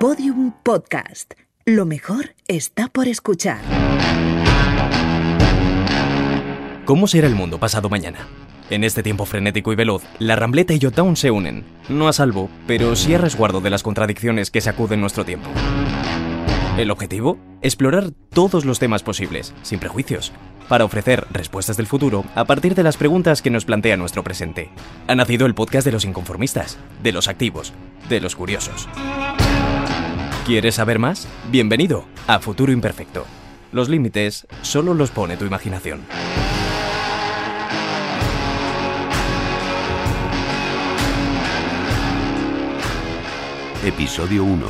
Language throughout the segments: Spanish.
Podium Podcast. Lo mejor está por escuchar. ¿Cómo será el mundo pasado mañana? En este tiempo frenético y veloz, la Rambleta y Yotown se unen, no a salvo, pero sí a resguardo de las contradicciones que sacuden nuestro tiempo. El objetivo, explorar todos los temas posibles, sin prejuicios, para ofrecer respuestas del futuro a partir de las preguntas que nos plantea nuestro presente. Ha nacido el podcast de los inconformistas, de los activos, de los curiosos. ¿Quieres saber más? Bienvenido a Futuro Imperfecto. Los límites solo los pone tu imaginación. Episodio 1.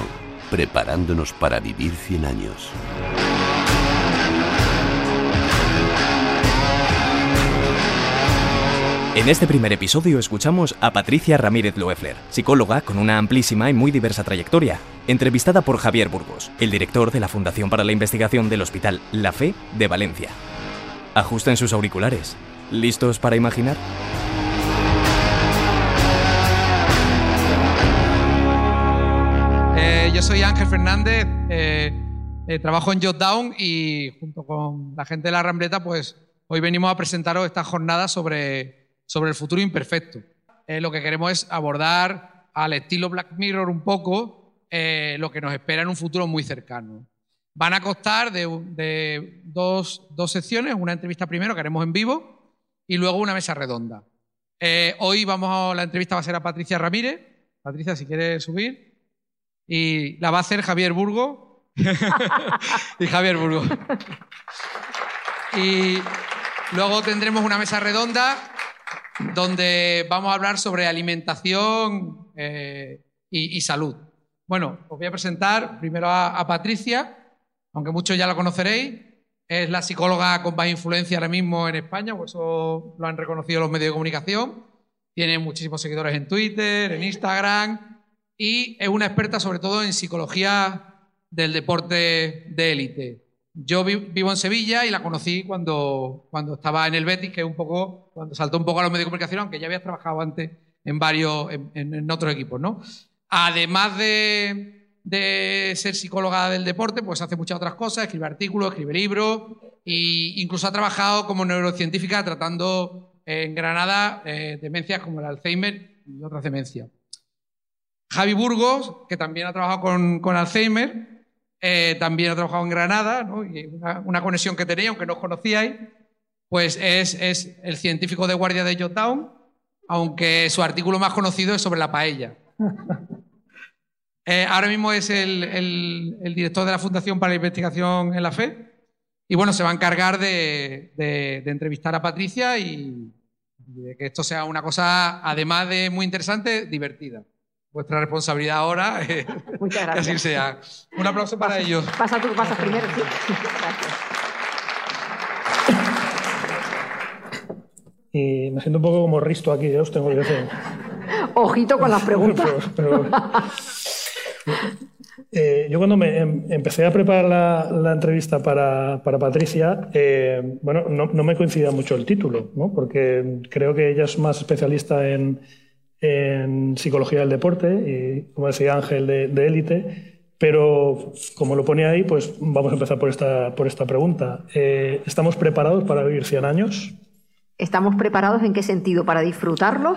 Preparándonos para vivir 100 años. En este primer episodio escuchamos a Patricia Ramírez Loeffler, psicóloga con una amplísima y muy diversa trayectoria, entrevistada por Javier Burgos, el director de la Fundación para la Investigación del Hospital La Fe de Valencia. Ajusten sus auriculares. ¿Listos para imaginar? Eh, yo soy Ángel Fernández, eh, eh, trabajo en Jotdown y junto con la gente de la Rambleta, pues hoy venimos a presentaros esta jornada sobre, sobre el futuro imperfecto. lo que queremos es abordar al estilo Black Mirror un poco lo que nos espera en un futuro muy cercano. Van a costar de, dos, dos, secciones, una entrevista primero que haremos en vivo y luego una mesa redonda. hoy vamos a, la entrevista va a ser a Patricia Ramírez. Patricia, si quieres subir y la va a hacer Javier Burgo. y Javier Burgo. y luego tendremos una mesa redonda donde vamos a hablar sobre alimentación eh, y, salud. Bueno, os voy a presentar primero a, Patricia, aunque muchos ya la conoceréis. Es la psicóloga con más influencia ahora mismo en España, por eso lo han reconocido los medios de comunicación. Tiene muchísimos seguidores en Twitter, en Instagram y es una experta sobre todo en psicología del deporte de élite. Yo vivo en Sevilla y la conocí cuando, cuando estaba en el Betis, que un poco, cuando saltó un poco a los medios de comunicación, aunque ya había trabajado antes en varios, en, otros equipos, ¿no? Además de, de, ser psicóloga del deporte, pues hace muchas otras cosas, escribe artículos, escribe libros e incluso ha trabajado como neurocientífica tratando en Granada eh, demencias como el Alzheimer y otras demencias. Javi Burgos, que también ha trabajado con, Alzheimer, eh, también ha trabajado en Granada, y una, conexión que tenía, aunque no os conocíais, pues es, el científico de guardia de Jottown, aunque su artículo más conocido es sobre la paella. Eh, ahora mismo es el, director de la Fundación para la Investigación en la Fe. Y bueno, se va a encargar de, entrevistar a Patricia y de que esto sea una cosa, además de muy interesante, divertida vuestra responsabilidad ahora. Eh, Muchas gracias. Que así sea. Un aplauso para ellos. Pasa tú, pasas primero. Sí. Gracias. Y me siento un poco como Risto aquí, yo os tengo que decir. Ojito con las preguntas. Eh, yo cuando me em, empecé a preparar la, entrevista para, para Patricia, eh, bueno, no, no, me coincidía mucho el título, ¿no? porque creo que ella es más especialista en, en psicología del deporte y, como decía Ángel, de élite. Pero como lo pone ahí, pues vamos a empezar por esta, por esta pregunta. Eh, ¿Estamos preparados para vivir 100 años? ¿Estamos preparados en qué sentido? ¿Para disfrutarlo?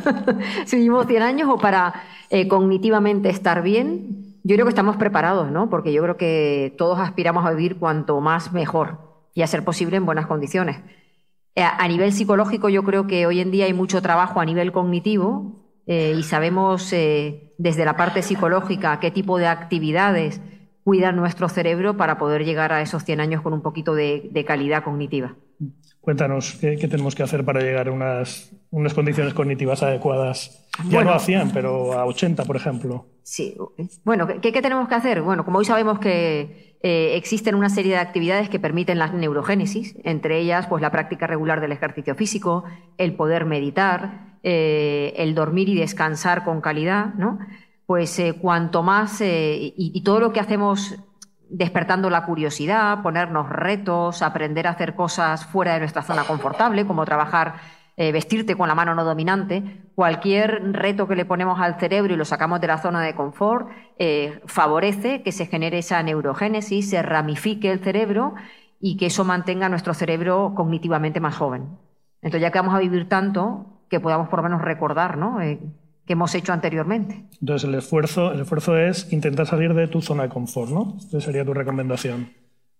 si vivimos 100 años o para eh, cognitivamente estar bien? Yo creo que estamos preparados, ¿no? Porque yo creo que todos aspiramos a vivir cuanto más mejor y a ser posible en buenas condiciones. Eh, a nivel psicológico yo creo que hoy en día hay mucho trabajo a nivel cognitivo eh, y sabemos eh, desde la parte psicológica qué tipo de actividades cuidan nuestro cerebro para poder llegar a esos 100 años con un poquito de, calidad cognitiva. Cuéntanos, ¿qué, tenemos que hacer para llegar a unas, unas condiciones cognitivas adecuadas? Ya no a 100, pero a 80, por ejemplo. Sí, bueno, ¿qué, ¿qué, tenemos que hacer? Bueno, como hoy sabemos que eh, existen una serie de actividades que permiten la neurogénesis, entre ellas pues, la práctica regular del ejercicio físico, el poder meditar, eh, el dormir y descansar con calidad, ¿no? Pues eh, cuanto más, y, y, todo lo que hacemos despertando la curiosidad, ponernos retos, aprender a hacer cosas fuera de nuestra zona confortable, como trabajar eh, vestirte con la mano no dominante, cualquier reto que le ponemos al cerebro y lo sacamos de la zona de confort, eh, favorece que se genere esa neurogénesis, se ramifique el cerebro y que eso mantenga nuestro cerebro cognitivamente más joven. Entonces, ya que vamos a vivir tanto, que podamos por lo menos recordar, ¿no? Eh, que hemos hecho anteriormente. Entonces, el esfuerzo, el esfuerzo es intentar salir de tu zona de confort, ¿no? Esa sería tu recomendación.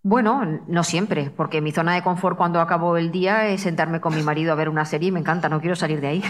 Bueno, no siempre, porque mi zona de confort cuando acabo el día es sentarme con mi marido a ver una serie y me encanta, no quiero salir de ahí.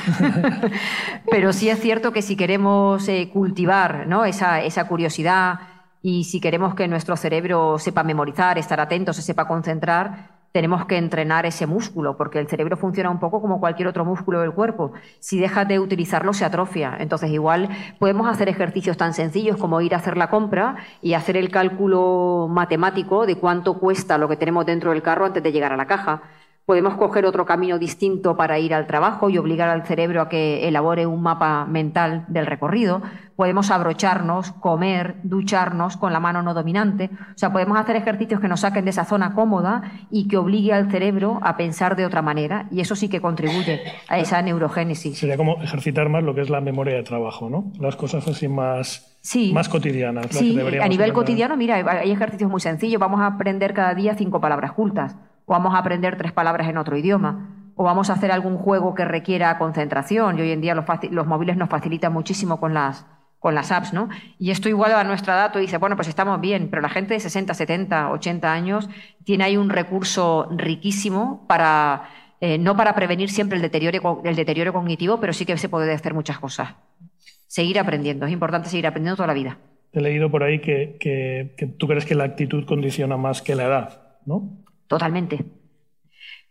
Pero sí es cierto que si queremos eh, cultivar ¿no? esa, esa curiosidad y si queremos que nuestro cerebro sepa memorizar, estar atento, se sepa concentrar, tenemos que entrenar ese músculo, porque el cerebro funciona un poco como cualquier otro músculo del cuerpo. Si dejas de utilizarlo, se atrofia. Entonces, igual podemos hacer ejercicios tan sencillos como ir a hacer la compra y hacer el cálculo matemático de cuánto cuesta lo que tenemos dentro del carro antes de llegar a la caja. Podemos coger otro camino distinto para ir al trabajo y obligar al cerebro a que elabore un mapa mental del recorrido. Podemos abrocharnos, comer, ducharnos con la mano no dominante. O sea, podemos hacer ejercicios que nos saquen de esa zona cómoda y que obligue al cerebro a pensar de otra manera. Y eso sí que contribuye a esa neurogénesis. Sería como ejercitar más lo que es la memoria de trabajo, ¿no? Las cosas así más, más cotidianas. Sí, a nivel cotidiano, mira, hay ejercicios muy sencillos. Vamos a aprender cada día cinco palabras cultas o vamos a aprender tres palabras en otro idioma, o vamos a hacer algún juego que requiera concentración, y hoy en día los, móviles nos facilitan muchísimo con las, con las apps, ¿no? Y esto igual a nuestra edad, dice, bueno, pues estamos bien, pero la gente de 60, 70, 80 años tiene ahí un recurso riquísimo para, eh, no para prevenir siempre el deterioro, el deterioro cognitivo, pero sí que se puede hacer muchas cosas. Seguir aprendiendo, es importante seguir aprendiendo toda la vida. He leído por ahí que, que tú crees que la actitud condiciona más que la edad, ¿no? Totalmente.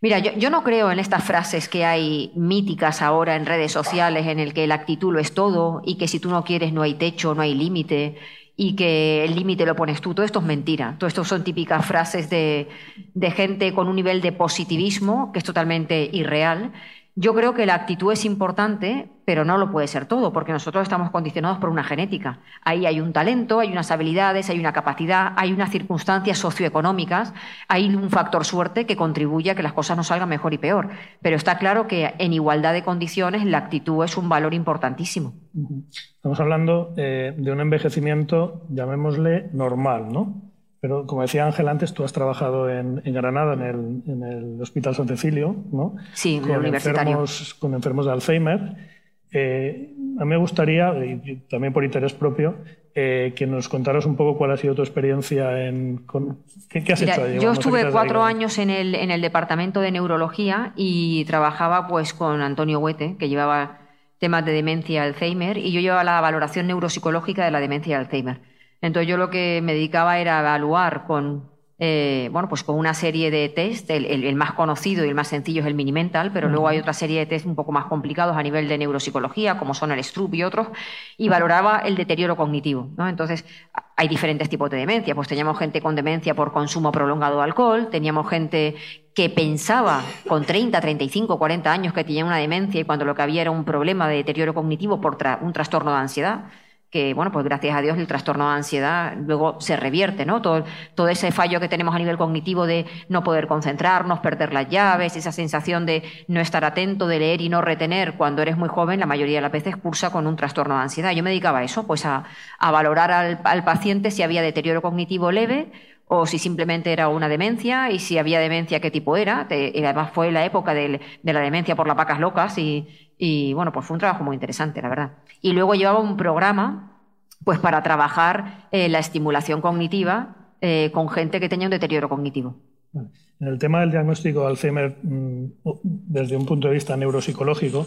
Mira, yo, no creo en estas frases que hay míticas ahora en redes sociales en el que la actitud lo es todo y que si tú no quieres no hay techo, no hay límite y que el límite lo pones tú. Todo esto es mentira. Todo esto son típicas frases de, de gente con un nivel de positivismo que es totalmente irreal yo creo que la actitud es importante, pero no lo puede ser todo, porque nosotros estamos condicionados por una genética. Ahí hay un talento, hay unas habilidades, hay una capacidad, hay unas circunstancias socioeconómicas, hay un factor suerte que contribuye a que las cosas nos salgan mejor y peor. Pero está claro que en igualdad de condiciones la actitud es un valor importantísimo. Estamos hablando eh, de un envejecimiento, llamémosle normal, ¿no? Pero como decía Ángel antes, tú has trabajado en, Granada, en el, Hospital San Cecilio, ¿no? Sí, con Enfermos, con enfermos de Alzheimer. Eh, a mí me gustaría, y también por interés propio, eh, que nos contaras un poco cuál ha sido tu experiencia en... ¿qué, has hecho Yo estuve cuatro años en el, en el departamento de neurología y trabajaba pues con Antonio Huete, que llevaba temas de demencia Alzheimer, y yo llevaba la valoración neuropsicológica de la demencia Alzheimer. Entonces yo lo que me dedicaba era evaluar con, eh, bueno, pues con una serie de test, el, más conocido y el más sencillo es el Minimental, pero luego hay otra serie de test un poco más complicados a nivel de neuropsicología, como son el Stroop y otros, y valoraba el deterioro cognitivo. ¿no? Entonces hay diferentes tipos de demencia, pues teníamos gente con demencia por consumo prolongado de alcohol, teníamos gente que pensaba con 30, 35, 40 años que tenía una demencia y cuando lo que había era un problema de deterioro cognitivo por un trastorno de ansiedad que, bueno, pues gracias a Dios el trastorno de ansiedad luego se revierte, ¿no? Todo, todo ese fallo que tenemos a nivel cognitivo de no poder concentrarnos, perder las llaves, esa sensación de no estar atento, de leer y no retener cuando eres muy joven, la mayoría de las veces cursa con un trastorno de ansiedad. Yo me dedicaba a eso, pues a, valorar al, paciente si había deterioro cognitivo leve o si simplemente era una demencia y si había demencia, qué tipo era. y además fue la época de, la demencia por las vacas locas y, y, bueno, pues fue un trabajo muy interesante, la verdad. Y luego llevaba un programa pues para trabajar eh, la estimulación cognitiva eh, con gente que tenía un deterioro cognitivo. En el tema del diagnóstico de Alzheimer, mm, desde un punto de vista neuropsicológico,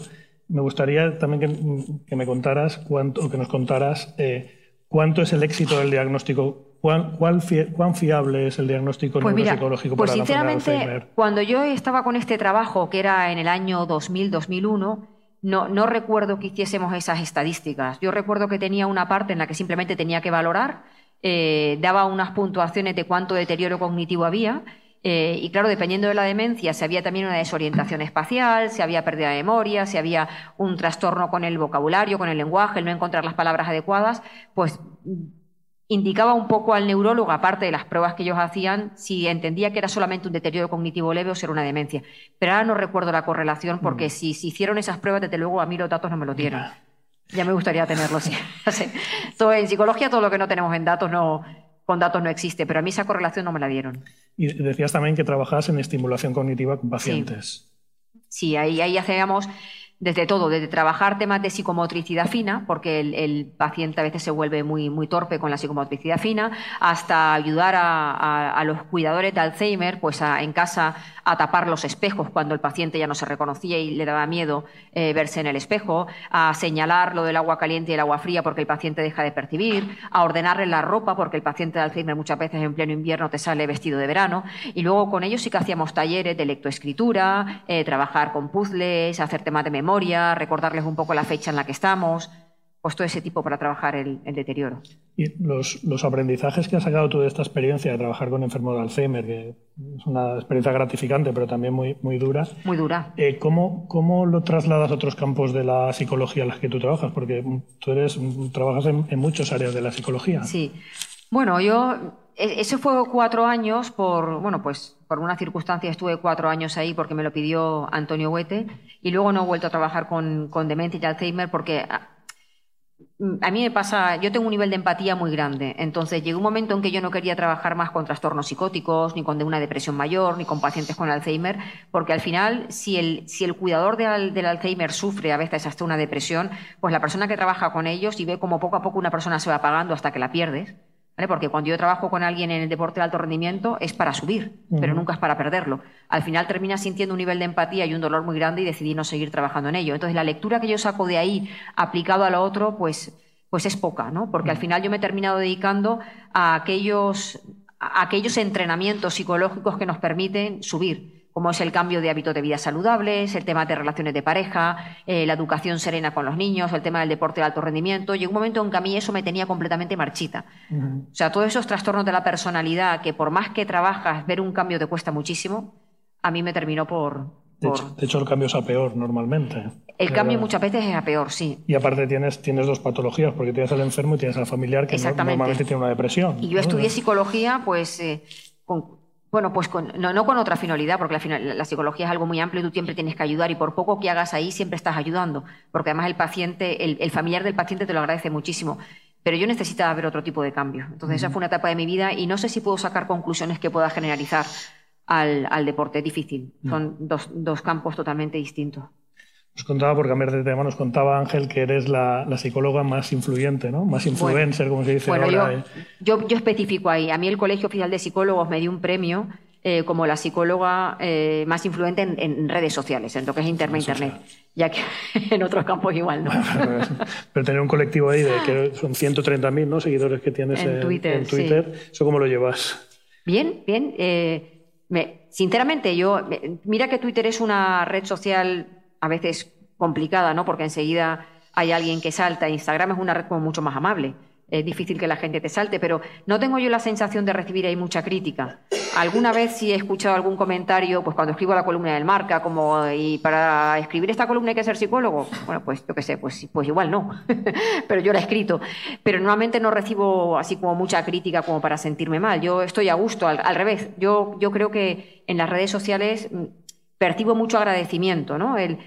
me gustaría también que, me contaras cuánto, o que nos contaras eh, cuánto es el éxito del diagnóstico ¿Cuán, cuán, fiable es el diagnóstico pues neuropsicológico pues para sinceramente, la Alzheimer? Cuando yo estaba con este trabajo, que era en el año 2000-2001, no, no recuerdo que hiciésemos esas estadísticas. Yo recuerdo que tenía una parte en la que simplemente tenía que valorar, eh, daba unas puntuaciones de cuánto deterioro cognitivo había. Eh, y claro, dependiendo de la demencia, si había también una desorientación espacial, si había pérdida de memoria, si había un trastorno con el vocabulario, con el lenguaje, el no encontrar las palabras adecuadas, pues indicaba un poco al neurólogo, aparte de las pruebas que ellos hacían, si entendía que era solamente un deterioro cognitivo leve o si era una demencia. Pero ahora no recuerdo la correlación porque si, si hicieron esas pruebas, desde luego a mí los datos no me lo dieron. Ya me gustaría tenerlos. Sí. todo, en psicología todo lo que no tenemos en datos no, con datos no existe, pero a mí esa correlación no me la dieron. Y decías también que trabajas en estimulación cognitiva con pacientes. Sí, sí ahí, ahí hacíamos desde todo, desde trabajar temas de psicomotricidad fina, porque el, paciente a veces se vuelve muy, muy torpe con la psicomotricidad fina, hasta ayudar a, los cuidadores de Alzheimer, pues en casa a tapar los espejos cuando el paciente ya no se reconocía y le daba miedo eh, verse en el espejo, a señalar lo del agua caliente y el agua fría porque el paciente deja de percibir, a ordenarle la ropa porque el paciente de Alzheimer muchas veces en pleno invierno te sale vestido de verano. Y luego con ellos sí que hacíamos talleres de lectoescritura, eh, trabajar con puzzles, hacer temas de memoria, recordarles un poco la fecha en la que estamos pues todo ese tipo para trabajar el, deterioro. Y los, aprendizajes que has sacado tú de esta experiencia de trabajar con enfermos de Alzheimer, que es una experiencia gratificante, pero también muy, muy dura. Muy dura. Eh, ¿cómo, ¿cómo, lo trasladas a otros campos de la psicología en las que tú trabajas? Porque tú eres, trabajas en, en muchas áreas de la psicología. Sí. Bueno, yo e, eso fue cuatro años por, bueno, pues por una circunstancia estuve cuatro años ahí porque me lo pidió Antonio Huete y luego no he vuelto a trabajar con, con demencia y Alzheimer porque a mí me pasa, yo tengo un nivel de empatía muy grande, entonces llegó un momento en que yo no quería trabajar más con trastornos psicóticos, ni con una depresión mayor, ni con pacientes con Alzheimer, porque al final, si el, si el cuidador del Alzheimer sufre a veces hasta una depresión, pues la persona que trabaja con ellos y ve como poco a poco una persona se va apagando hasta que la pierdes, porque cuando yo trabajo con alguien en el deporte de alto rendimiento es para subir, pero nunca es para perderlo. Al final termina sintiendo un nivel de empatía y un dolor muy grande y decidí no seguir trabajando en ello. Entonces la lectura que yo saco de ahí aplicado a lo otro, pues, pues es poca, ¿no? Porque al final yo me he terminado dedicando a aquellos, a aquellos entrenamientos psicológicos que nos permiten subir como es el cambio de hábitos de vida saludables, el tema de relaciones de pareja, eh, la educación serena con los niños, el tema del deporte de alto rendimiento. Llegó un momento en que a mí eso me tenía completamente marchita. O sea, todos esos trastornos de la personalidad que por más que trabajas, ver un cambio te cuesta muchísimo, a mí me terminó por... De, hecho, el cambio es a peor normalmente. El cambio muchas veces es a peor, sí. Y aparte tienes, tienes dos patologías, porque tienes al enfermo y tienes al familiar que normalmente tiene una depresión. Y yo estudié psicología, pues... Eh, con, bueno, pues no, con otra finalidad, porque la, psicología es algo muy amplio y tú siempre tienes que ayudar y por poco que hagas ahí siempre estás ayudando, porque además el paciente, el, familiar del paciente te lo agradece muchísimo. Pero yo necesitaba ver otro tipo de cambio. Entonces esa fue una etapa de mi vida y no sé si puedo sacar conclusiones que pueda generalizar al, deporte. Es difícil. Son dos campos totalmente distintos. Nos contaba, por cambiar de tema, nos contaba Ángel que eres la, psicóloga más influyente, ¿no? Más influencer, como se dice bueno, ahora. Eh. Yo, yo, especifico ahí. A mí el Colegio Oficial de Psicólogos me dio un premio eh, como la psicóloga eh, más influyente en, redes sociales, en lo que es Internet, Internet. Ya que en otros campos igual, ¿no? pero, tener un colectivo ahí de que son 130.000 ¿no? seguidores que tienes en, Twitter, Twitter ¿eso cómo lo llevas? Bien, bien. Me, sinceramente, yo... Mira que Twitter es una red social a veces complicada, ¿no? Porque enseguida hay alguien que salta. Instagram es una red como mucho más amable. Es difícil que la gente te salte, pero no tengo yo la sensación de recibir ahí mucha crítica. Alguna vez sí he escuchado algún comentario, pues cuando escribo la columna del Marca, como, y para escribir esta columna hay que ser psicólogo. Bueno, pues yo qué sé, pues, pues igual no. pero yo la he escrito. Pero normalmente no recibo así como mucha crítica como para sentirme mal. Yo estoy a gusto, al, al revés. Yo, yo creo que en las redes sociales mm, percibo mucho agradecimiento, ¿no? El,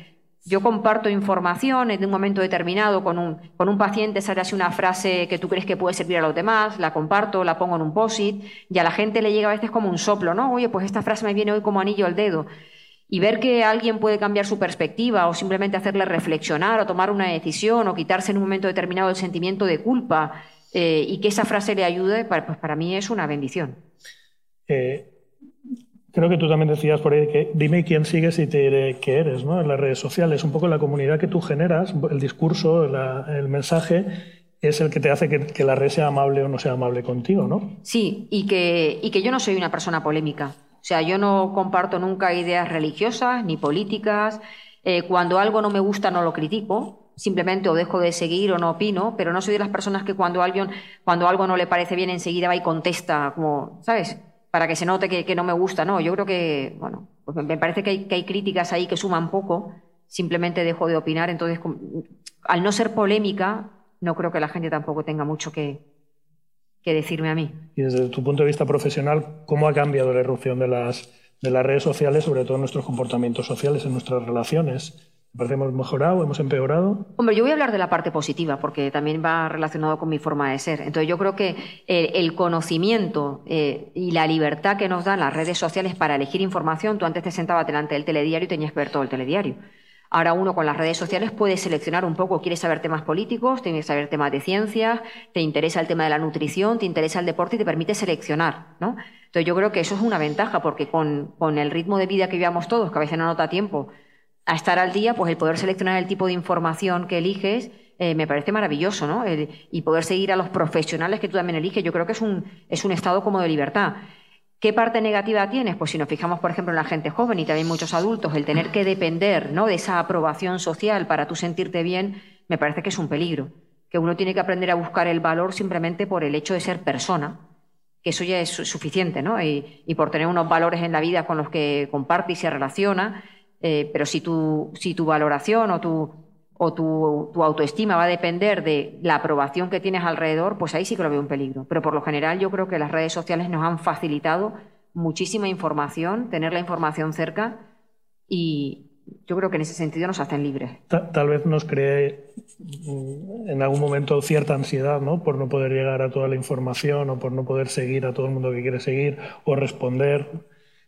yo comparto información en un momento determinado con un, con un paciente, sale así una frase que tú crees que puede servir a los demás, la comparto, la pongo en un post-it y a la gente le llega a veces como un soplo, ¿no? Oye, pues esta frase me viene hoy como anillo al dedo. Y ver que alguien puede cambiar su perspectiva o simplemente hacerle reflexionar o tomar una decisión o quitarse en un momento determinado el sentimiento de culpa eh, y que esa frase le ayude, pues para mí es una bendición. Eh, Creo que tú también decías por ahí que dime quién sigues y te diré qué eres, ¿no? En las redes sociales, un poco la comunidad que tú generas, el discurso, el mensaje, es el que te hace que, la red sea amable o no sea amable contigo, ¿no? Sí, y que, y que yo no soy una persona polémica. O sea, yo no comparto nunca ideas religiosas ni políticas. Eh, cuando algo no me gusta no lo critico, simplemente o dejo de seguir o no opino, pero no soy de las personas que cuando, alguien, cuando algo no le parece bien enseguida va y contesta, como, ¿sabes? Para que se note que, no me gusta. No, yo creo que, bueno, pues me parece que hay, críticas ahí que suman poco, simplemente dejo de opinar, entonces, al no ser polémica, no creo que la gente tampoco tenga mucho que, que decirme a mí. Y desde tu punto de vista profesional, ¿cómo ha cambiado la irrupción de las, de las redes sociales, sobre todo en nuestros comportamientos sociales, en nuestras relaciones? ¿Parece hemos mejorado, hemos empeorado? Hombre, yo voy a hablar de la parte positiva, porque también va relacionado con mi forma de ser. Entonces, yo creo que el, conocimiento eh, y la libertad que nos dan las redes sociales para elegir información, tú antes te sentabas delante del telediario y tenías que ver todo el telediario. Ahora uno con las redes sociales puede seleccionar un poco, quieres saber temas políticos, que saber temas de ciencias, te interesa el tema de la nutrición, te interesa el deporte y te permite seleccionar, ¿no? Entonces yo creo que eso es una ventaja porque con, con el ritmo de vida que vivamos todos, que a veces no nota tiempo, a estar al día, pues el poder seleccionar el tipo de información que eliges eh, me parece maravilloso, ¿no? y poder seguir a los profesionales que tú también eliges, yo creo que es un, es un estado como de libertad. ¿Qué parte negativa tienes? Pues si nos fijamos, por ejemplo, en la gente joven y también muchos adultos, el tener que depender ¿no? de esa aprobación social para tú sentirte bien, me parece que es un peligro. Que uno tiene que aprender a buscar el valor simplemente por el hecho de ser persona, que eso ya es suficiente, ¿no? Y por tener unos valores en la vida con los que comparte y se relaciona, eh, pero si tu, si tu valoración o, tu, o tu, tu, autoestima va a depender de la aprobación que tienes alrededor, pues ahí sí que lo veo un peligro. Pero por lo general yo creo que las redes sociales nos han facilitado muchísima información, tener la información cerca y yo creo que en ese sentido nos hacen libres. Tal, vez nos cree mm, en algún momento cierta ansiedad, ¿no? Por no poder llegar a toda la información o por no poder seguir a todo el mundo que quiere seguir o responder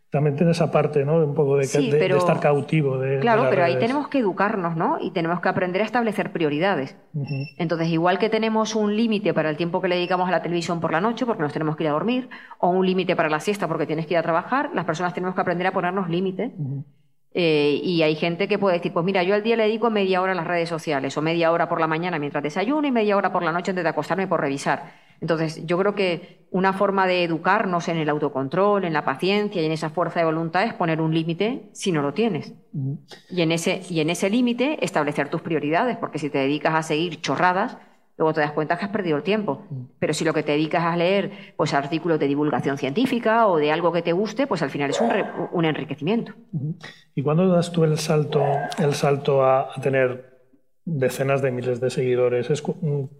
también tiene esa parte, ¿no? Un poco de, estar cautivo. De, claro, pero ahí tenemos que educarnos, ¿no? Y tenemos que aprender a establecer prioridades. Entonces, igual que tenemos un límite para el tiempo que le dedicamos a la televisión por la noche, porque nos tenemos que ir a dormir, o un límite para la siesta porque tienes que ir a trabajar, las personas tenemos que aprender a ponernos límites. Eh, y hay gente que puede decir, pues mira, yo al día le dedico media hora a las redes sociales, o media hora por la mañana mientras desayuno y media hora por la noche antes de acostarme por revisar. Entonces, yo creo que una forma de educarnos en el autocontrol, en la paciencia y en esa fuerza de voluntad es poner un límite si no lo tienes. Y en ese, y en ese límite establecer tus prioridades, porque si te dedicas a seguir chorradas, luego te das cuenta que has perdido el tiempo. Pero si lo que te dedicas a leer pues artículos de divulgación científica o de algo que te guste, pues al final es un, un enriquecimiento. ¿Y cuándo das tú el salto, el salto a, tener decenas de miles de seguidores? ¿Es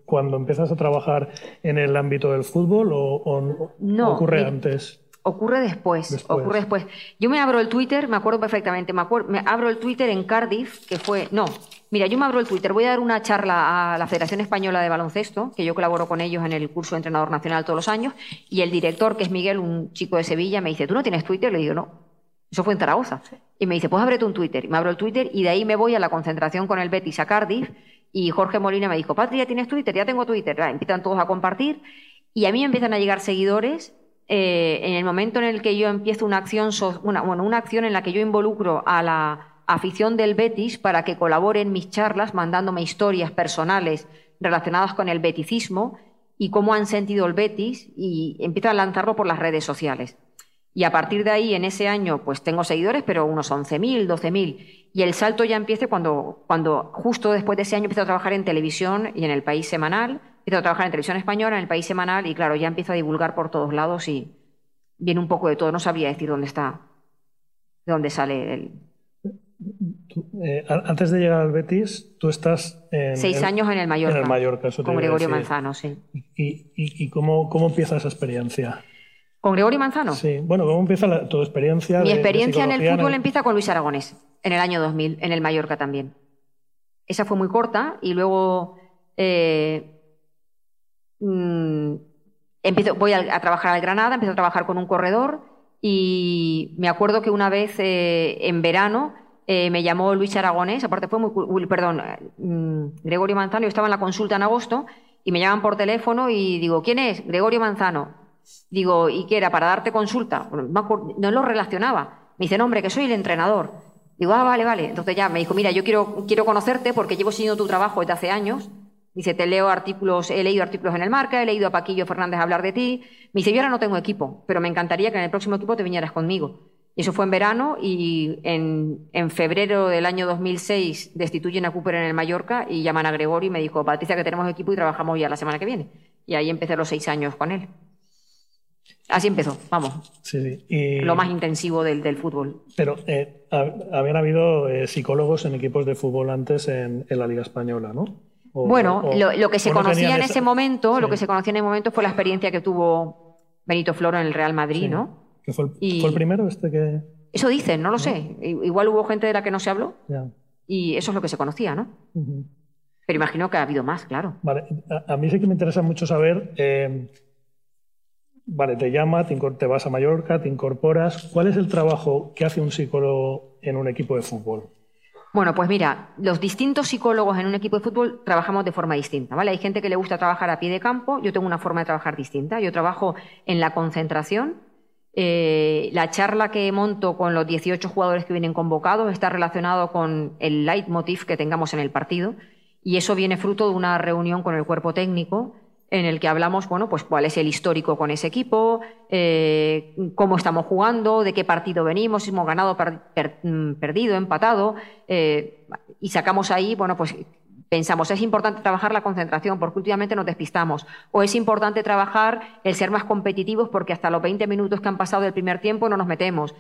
cuando empiezas a trabajar en el ámbito del fútbol o, no, ocurre antes? Ocurre después, ocurre después. Yo me abro el Twitter, me acuerdo perfectamente, me, acuerdo, me abro el Twitter en Cardiff, que fue, no, mira, yo me abro el Twitter, voy a dar una charla a la Federación Española de Baloncesto, que yo colaboro con ellos en el curso de entrenador nacional todos los años, y el director, que es Miguel, un chico de Sevilla, me dice, ¿tú no tienes Twitter? Le digo, no. Eso fue en Zaragoza. Y me dice, pues ábrete un Twitter. Y me abro el Twitter y de ahí me voy a la concentración con el Betis a Cardiff. Y Jorge Molina me dijo, Patria, ¿tienes Twitter? Ya tengo Twitter. empiezan todos a compartir. Y a mí me empiezan a llegar seguidores eh, en el momento en el que yo empiezo una acción, bueno, una acción en la que yo involucro a la afición del Betis para que colabore en mis charlas, mandándome historias personales relacionadas con el beticismo y cómo han sentido el Betis, y empiezo a lanzarlo por las redes sociales. Y a partir de ahí, en ese año, pues tengo seguidores, pero unos 11.000, 12.000. Y el salto ya empieza cuando, cuando justo después de ese año empiezo a trabajar en televisión y en el país semanal empiezo a trabajar en televisión española, en el país semanal, y claro, ya empiezo a divulgar por todos lados y viene un poco de todo. No sabría decir dónde está, de dónde sale el. Eh, antes de llegar al Betis, tú estás en. Seis años en el Mallorca. En el Mallorca, Con Gregorio Manzano, sí. ¿Y, y, cómo, cómo empieza esa experiencia? ¿Con Gregorio Manzano? Sí, bueno, ¿cómo empieza tu experiencia? Mi experiencia en el fútbol empieza con Luis Aragonés, en el año 2000, en el Mallorca también. Esa fue muy corta y luego eh, Mm, empiezo, voy a, trabajar al Granada, empiezo a trabajar con un corredor y me acuerdo que una vez eh, en verano eh, me llamó Luis Aragonés, aparte fue muy, perdón, mm, Gregorio Manzano, yo estaba en la consulta en agosto y me llaman por teléfono y digo, ¿quién es? Gregorio Manzano. Digo, ¿y qué era? ¿Para darte consulta? no lo relacionaba. Me dice, no, hombre, que soy el entrenador. Digo, ah, vale, vale. Entonces ya me dijo, mira, yo quiero, quiero conocerte porque llevo siguiendo tu trabajo desde hace años Dice, te leo artículos, he leído artículos en el Marca, he leído a Paquillo Fernández hablar de ti. Me dice, yo ahora no tengo equipo, pero me encantaría que en el próximo equipo te vinieras conmigo. Y eso fue en verano y en, en, febrero del año 2006 destituyen a Cooper en el Mallorca y llaman a Gregorio y me dijo, Patricia, que tenemos equipo y trabajamos ya la semana que viene. Y ahí empecé los seis años con él. Así empezó, vamos. Sí, sí. Lo más intensivo del, del fútbol. Pero eh, habían habido eh, psicólogos en equipos de fútbol antes en, en la Liga Española, ¿no? O- Bueno, o- lo, lo que se conocía en esa- ese momento, lo que se conocía en ese momento fue la experiencia que tuvo Benito Floro en el Real Madrid. ¿no? Que fue, el, Y- fue el primero este que... Eso dicen, no lo sé. Igual hubo gente de la que no se habló y eso es lo que se conocía, ¿no? Pero imagino que ha habido más, claro. Vale, a, a mí sí que me interesa mucho saber, eh, vale, te llama, te, te vas a Mallorca, te incorporas. ¿Cuál es el trabajo que hace un psicólogo en un equipo de fútbol? Bueno, pues mira, los distintos psicólogos en un equipo de fútbol trabajamos de forma distinta, ¿vale? Hay gente que le gusta trabajar a pie de campo, yo tengo una forma de trabajar distinta. Yo trabajo en la concentración. Eh, la charla que monto con los 18 jugadores que vienen convocados está relacionado con el leitmotiv que tengamos en el partido y eso viene fruto de una reunión con el cuerpo técnico en el que hablamos, bueno, pues cuál es el histórico con ese equipo, eh, cómo estamos jugando, de qué partido venimos, si hemos ganado, mm, perdido, empatado, eh, y sacamos ahí, bueno, pues pensamos, es importante trabajar la concentración porque últimamente nos despistamos, o es importante trabajar el ser más competitivos porque hasta los 20 minutos que han pasado del primer tiempo no nos metemos.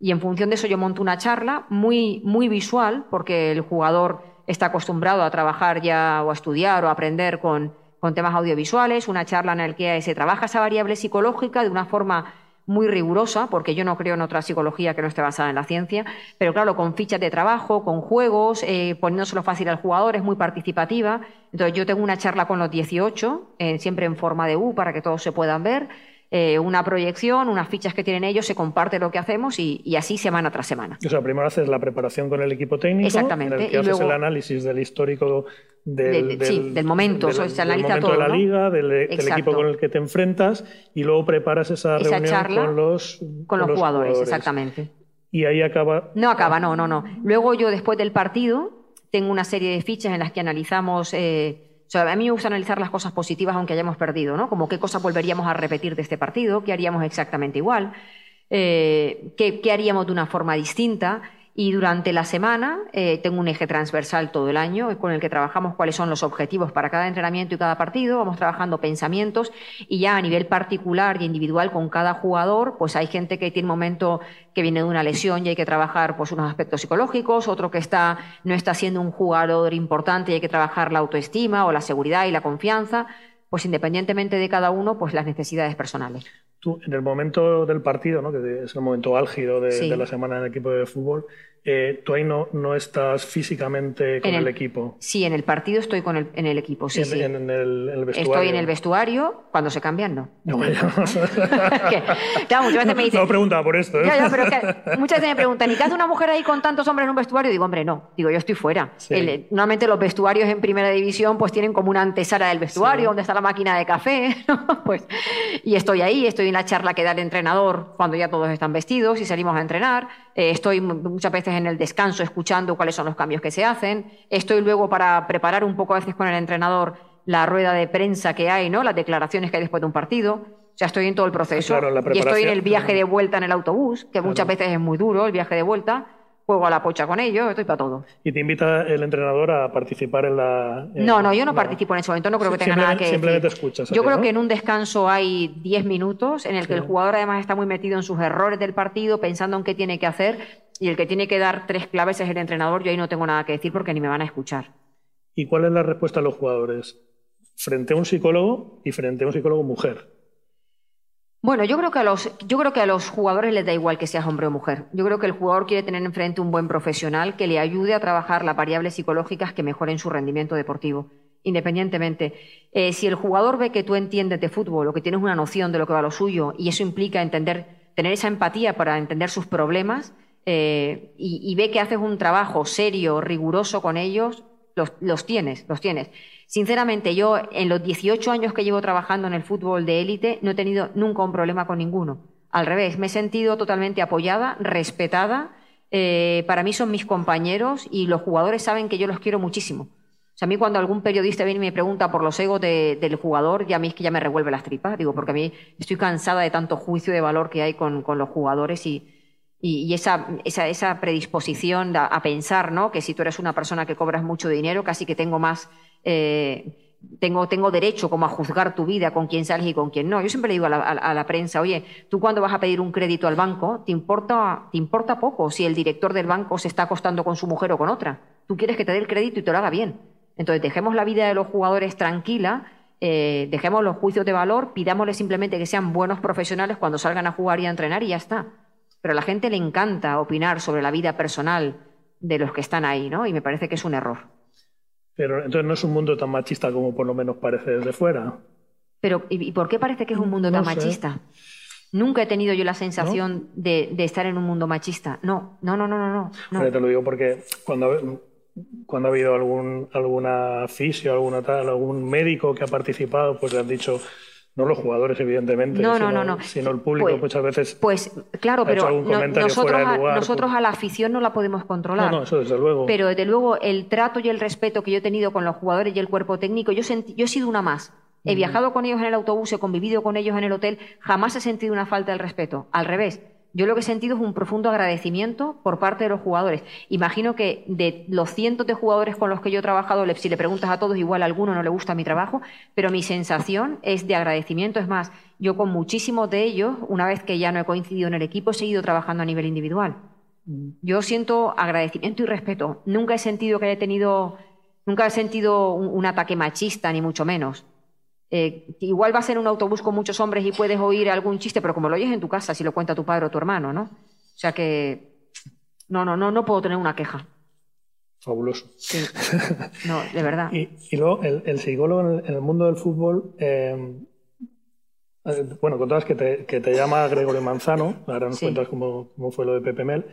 Y en función de eso yo monto una charla muy, muy visual, porque el jugador está acostumbrado a trabajar ya o a estudiar o a aprender con, con temas audiovisuales, una charla en la que se trabaja esa variable psicológica de una forma muy rigurosa, porque yo no creo en otra psicología que no esté basada en la ciencia, pero claro, con fichas de trabajo, con juegos, eh, poniéndoselo fácil al jugador, es muy participativa. Entonces yo tengo una charla con los 18, eh, siempre en forma de U, para que todos se puedan ver, eh, una proyección, unas fichas que tienen ellos, se comparte lo que hacemos y, y así semana tras semana. O sea, primero haces la preparación con el equipo técnico, Exactamente, en el que y haces luego- el análisis del histórico del, De- sí, del momento, eso se analiza momento todo, de la ¿no? liga, del, del equipo con el que te enfrentas y luego preparas esa, Esa reunión charla con los, Con los jugadores, exactamente. Y ahí acaba... No acaba, no, no, no. Luego yo después del partido tengo una serie de fichas en las que analizamos, eh, o sea, a mí me gusta analizar las cosas positivas aunque hayamos perdido, ¿no? Como qué cosas volveríamos a repetir de este partido, qué haríamos exactamente igual, eh, qué, qué haríamos de una forma distinta. Y durante la semana eh, tengo un eje transversal todo el año con el que trabajamos cuáles son los objetivos para cada entrenamiento y cada partido. Vamos trabajando pensamientos y ya a nivel particular y individual con cada jugador, pues hay gente que tiene un momento que viene de una lesión y hay que trabajar pues unos aspectos psicológicos, otro que está no está siendo un jugador importante y hay que trabajar la autoestima o la seguridad y la confianza. Pues independientemente de cada uno, pues las necesidades personales. Tú, en el momento del partido, ¿no? que es el momento álgido de, Sí. de la semana en el equipo de fútbol, eh, tú ahí no, no estás físicamente con el, el- equipo. Sí, en el partido estoy con el, en el equipo, sí, en, sí. en el, en el vestuario. Estoy en el vestuario, cuando se cambian, no. No, vaya. Claro, muchas veces me dicen, No preguntaba por esto. ¿eh? Ya, ya, pero es que muchas veces me preguntan, ¿y qué hace una mujer ahí con tantos hombres en un vestuario? Digo, hombre, no. Digo, yo estoy fuera. Sí. El- normalmente los vestuarios en primera división pues tienen como una antesala del vestuario, Sí. donde está la máquina de café. ¿no? Pues, y estoy ahí, estoy en la charla que da el entrenador cuando ya todos están vestidos y salimos a entrenar. Eh, estoy mu- muchas veces en el descanso escuchando cuáles son los cambios que se hacen. Estoy luego para preparar un poco a veces con el entrenador la rueda de prensa que hay, ¿no? las declaraciones que hay después de un partido. O sea, estoy en todo el proceso. Claro, la y estoy en el viaje de vuelta en el autobús, que muchas veces es muy duro el viaje de vuelta. Juego a la pocha con ellos, estoy para todo. Y te invita el entrenador a participar en la. en- No, no, yo no, participo en ese momento, no creo que tenga nada que Simplemente- simplemente decir. escuchas Yo creo que en un descanso hay 10 minutos en el que el jugador además está muy metido en sus errores del partido, pensando en qué tiene que hacer, y el que tiene que dar tres claves es el entrenador. Yo ahí no tengo nada que decir porque ni me van a escuchar. ¿Y cuál es la respuesta de los jugadores? Frente a un psicólogo y frente a un psicólogo mujer. Bueno, yo creo que a los, yo creo que a los jugadores les da igual que seas hombre o mujer. Yo creo que el jugador quiere tener enfrente un buen profesional que le ayude a trabajar las variables psicológicas que mejoren su rendimiento deportivo, independientemente. Eh, si el jugador ve que tú entiendes de fútbol o que tienes una noción de lo que va a lo suyo y eso implica entender, tener esa empatía para entender sus problemas eh, y, y ve que haces un trabajo serio, riguroso con ellos, los, los tienes, los tienes. Sinceramente, yo en los 18 años que llevo trabajando en el fútbol de élite no he tenido nunca un problema con ninguno. Al revés, me he sentido totalmente apoyada, respetada. Eh, para mí son mis compañeros y los jugadores saben que yo los quiero muchísimo. O sea, a mí cuando algún periodista viene y me pregunta por los egos de- del jugador, ya a mí es que ya me revuelve las tripas. Digo, porque a mí estoy cansada de tanto juicio de valor que hay con, con los jugadores y, y, y esa, esa, esa predisposición a, a pensar, ¿no? Que si tú eres una persona que cobras mucho dinero, casi que tengo más, eh, tengo, tengo derecho como a juzgar tu vida con quién sales y con quién no. Yo siempre le digo a la, a- la prensa, oye, tú cuando vas a pedir un crédito al banco, te importa, te importa poco si el director del banco se está acostando con su mujer o con otra. Tú quieres que te dé el crédito y te lo haga bien. Entonces, dejemos la vida de los jugadores tranquila, eh, dejemos los juicios de valor, pidámosles simplemente que sean buenos profesionales cuando salgan a jugar y a entrenar y ya está. Pero a la gente le encanta opinar sobre la vida personal de los que están ahí, ¿no? Y me parece que es un error. Pero entonces no es un mundo tan machista como por lo menos parece desde fuera. Pero, ¿y, por qué parece que es un mundo tan machista? Nunca he tenido yo la sensación de, estar en un mundo machista. No, no, no, no, no. no. te lo digo porque cuando, cuando ha habido algún alguna fisio, alguna tal, algún médico que ha participado, pues le han dicho no los jugadores, evidentemente, no, no, no, sino el público pues, muchas veces. Pues claro, pero nosotros, a, nosotros pues. a la afición no la podemos controlar. No, no, eso desde luego. Pero desde luego el trato y el respeto que yo he tenido con los jugadores y el cuerpo técnico, yo, yo he sido una más. He viajado con ellos en el autobús, he convivido con ellos en el hotel, jamás he sentido una falta de respeto. Al revés, yo lo que he sentido es un profundo agradecimiento por parte de los jugadores. Imagino que de los cientos de jugadores con los que yo he trabajado, si le preguntas a todos, igual a alguno no le gusta mi trabajo, pero mi sensación es de agradecimiento. Es más, yo con muchísimos de ellos, una vez que ya no he coincidido en el equipo, he seguido trabajando a nivel individual. Yo siento agradecimiento y respeto. Nunca he sentido que haya tenido, nunca he sentido un ataque machista, ni mucho menos. Eh, igual vas en un autobús con muchos hombres y puedes oír algún chiste, pero como lo oyes en tu casa, si lo cuenta tu padre o tu hermano, ¿no? O sea que no, no, no, no puedo tener una queja. Fabuloso. Sí. No, de verdad. y, luego el, psicólogo en el, mundo del fútbol, eh, eh, bueno, contabas que te, que te, llama Gregorio Manzano, ahora nos cuentas cómo, cómo, fue lo de Pepe Mel,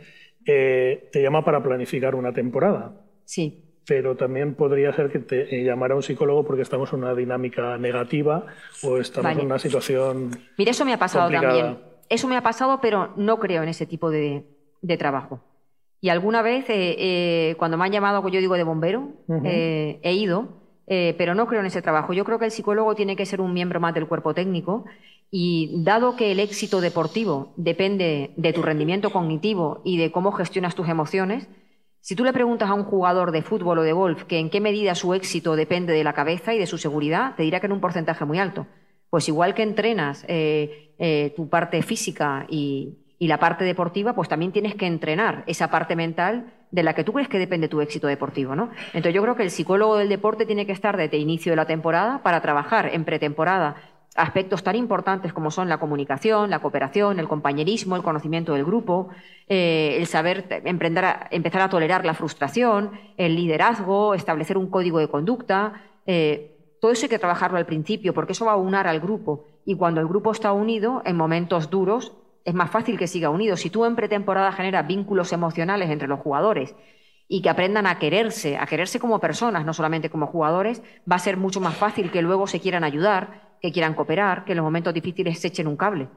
te llama para planificar una temporada. Sí pero también podría ser que te eh, llamara un psicólogo porque estamos en una dinámica negativa o estamos en una situación. Mira, eso me ha pasado también. Eso me ha pasado, pero no creo en ese tipo de, trabajo. Y alguna vez, eh, eh, cuando me han llamado, yo digo de bombero, he ido, pero no creo en ese trabajo. Yo creo que el psicólogo tiene que ser un miembro más del cuerpo técnico y dado que el éxito deportivo depende de tu rendimiento cognitivo y de cómo gestionas tus emociones, si tú le preguntas a un jugador de fútbol o de golf que en qué medida su éxito depende de la cabeza y de su seguridad, te dirá que en un porcentaje muy alto. Pues igual que entrenas eh, eh, tu parte física y, la parte deportiva, pues también tienes que entrenar esa parte mental de la que tú crees que depende tu éxito deportivo, ¿no? Entonces yo creo que el psicólogo del deporte tiene que estar desde inicio de la temporada para trabajar en pretemporada aspectos tan importantes como son la comunicación, la cooperación, el compañerismo, el conocimiento del grupo, eh, el saber emprender empezar a tolerar la frustración, el liderazgo, establecer un código de conducta. Eh, todo eso hay que trabajarlo al principio porque eso va a unar al grupo. Y cuando el grupo está unido, en momentos duros, es más fácil que siga unido. Si tú en pretemporada generas vínculos emocionales entre los jugadores y que aprendan a quererse, a quererse como personas, no solamente como jugadores, va a ser mucho más fácil que luego se quieran ayudar, que quieran cooperar, que en los momentos difíciles se echen un cable.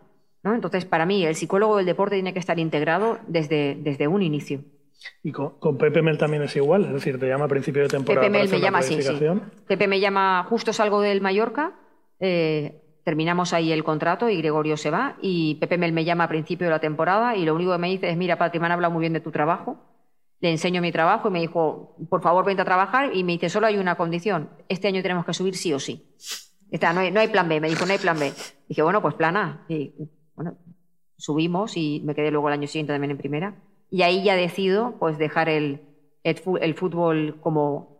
¿no? Entonces, para mí, el psicólogo del deporte tiene que estar integrado desde, desde un inicio. ¿Y con, Pepe Mel también es igual? Es decir, te llama a principio de temporada. Pepe Mel me llama, sí, sí. Pepe me llama, justo salgo del Mallorca, eh, terminamos ahí el contrato y Gregorio se va. Y Pepe Mel me llama a principio de la temporada y lo único que me dice es: Mira, Pati, me han hablado muy bien de tu trabajo. Le enseño mi trabajo y me dijo: Por favor, vente a trabajar. Y me dice: Solo hay una condición. Este año tenemos que subir sí o sí no, hay, plan B, me dijo, no hay plan B. Dije, bueno, pues plan A. Y bueno, subimos y me quedé luego el año siguiente también en primera. Y ahí ya decido pues dejar el, el, fútbol como,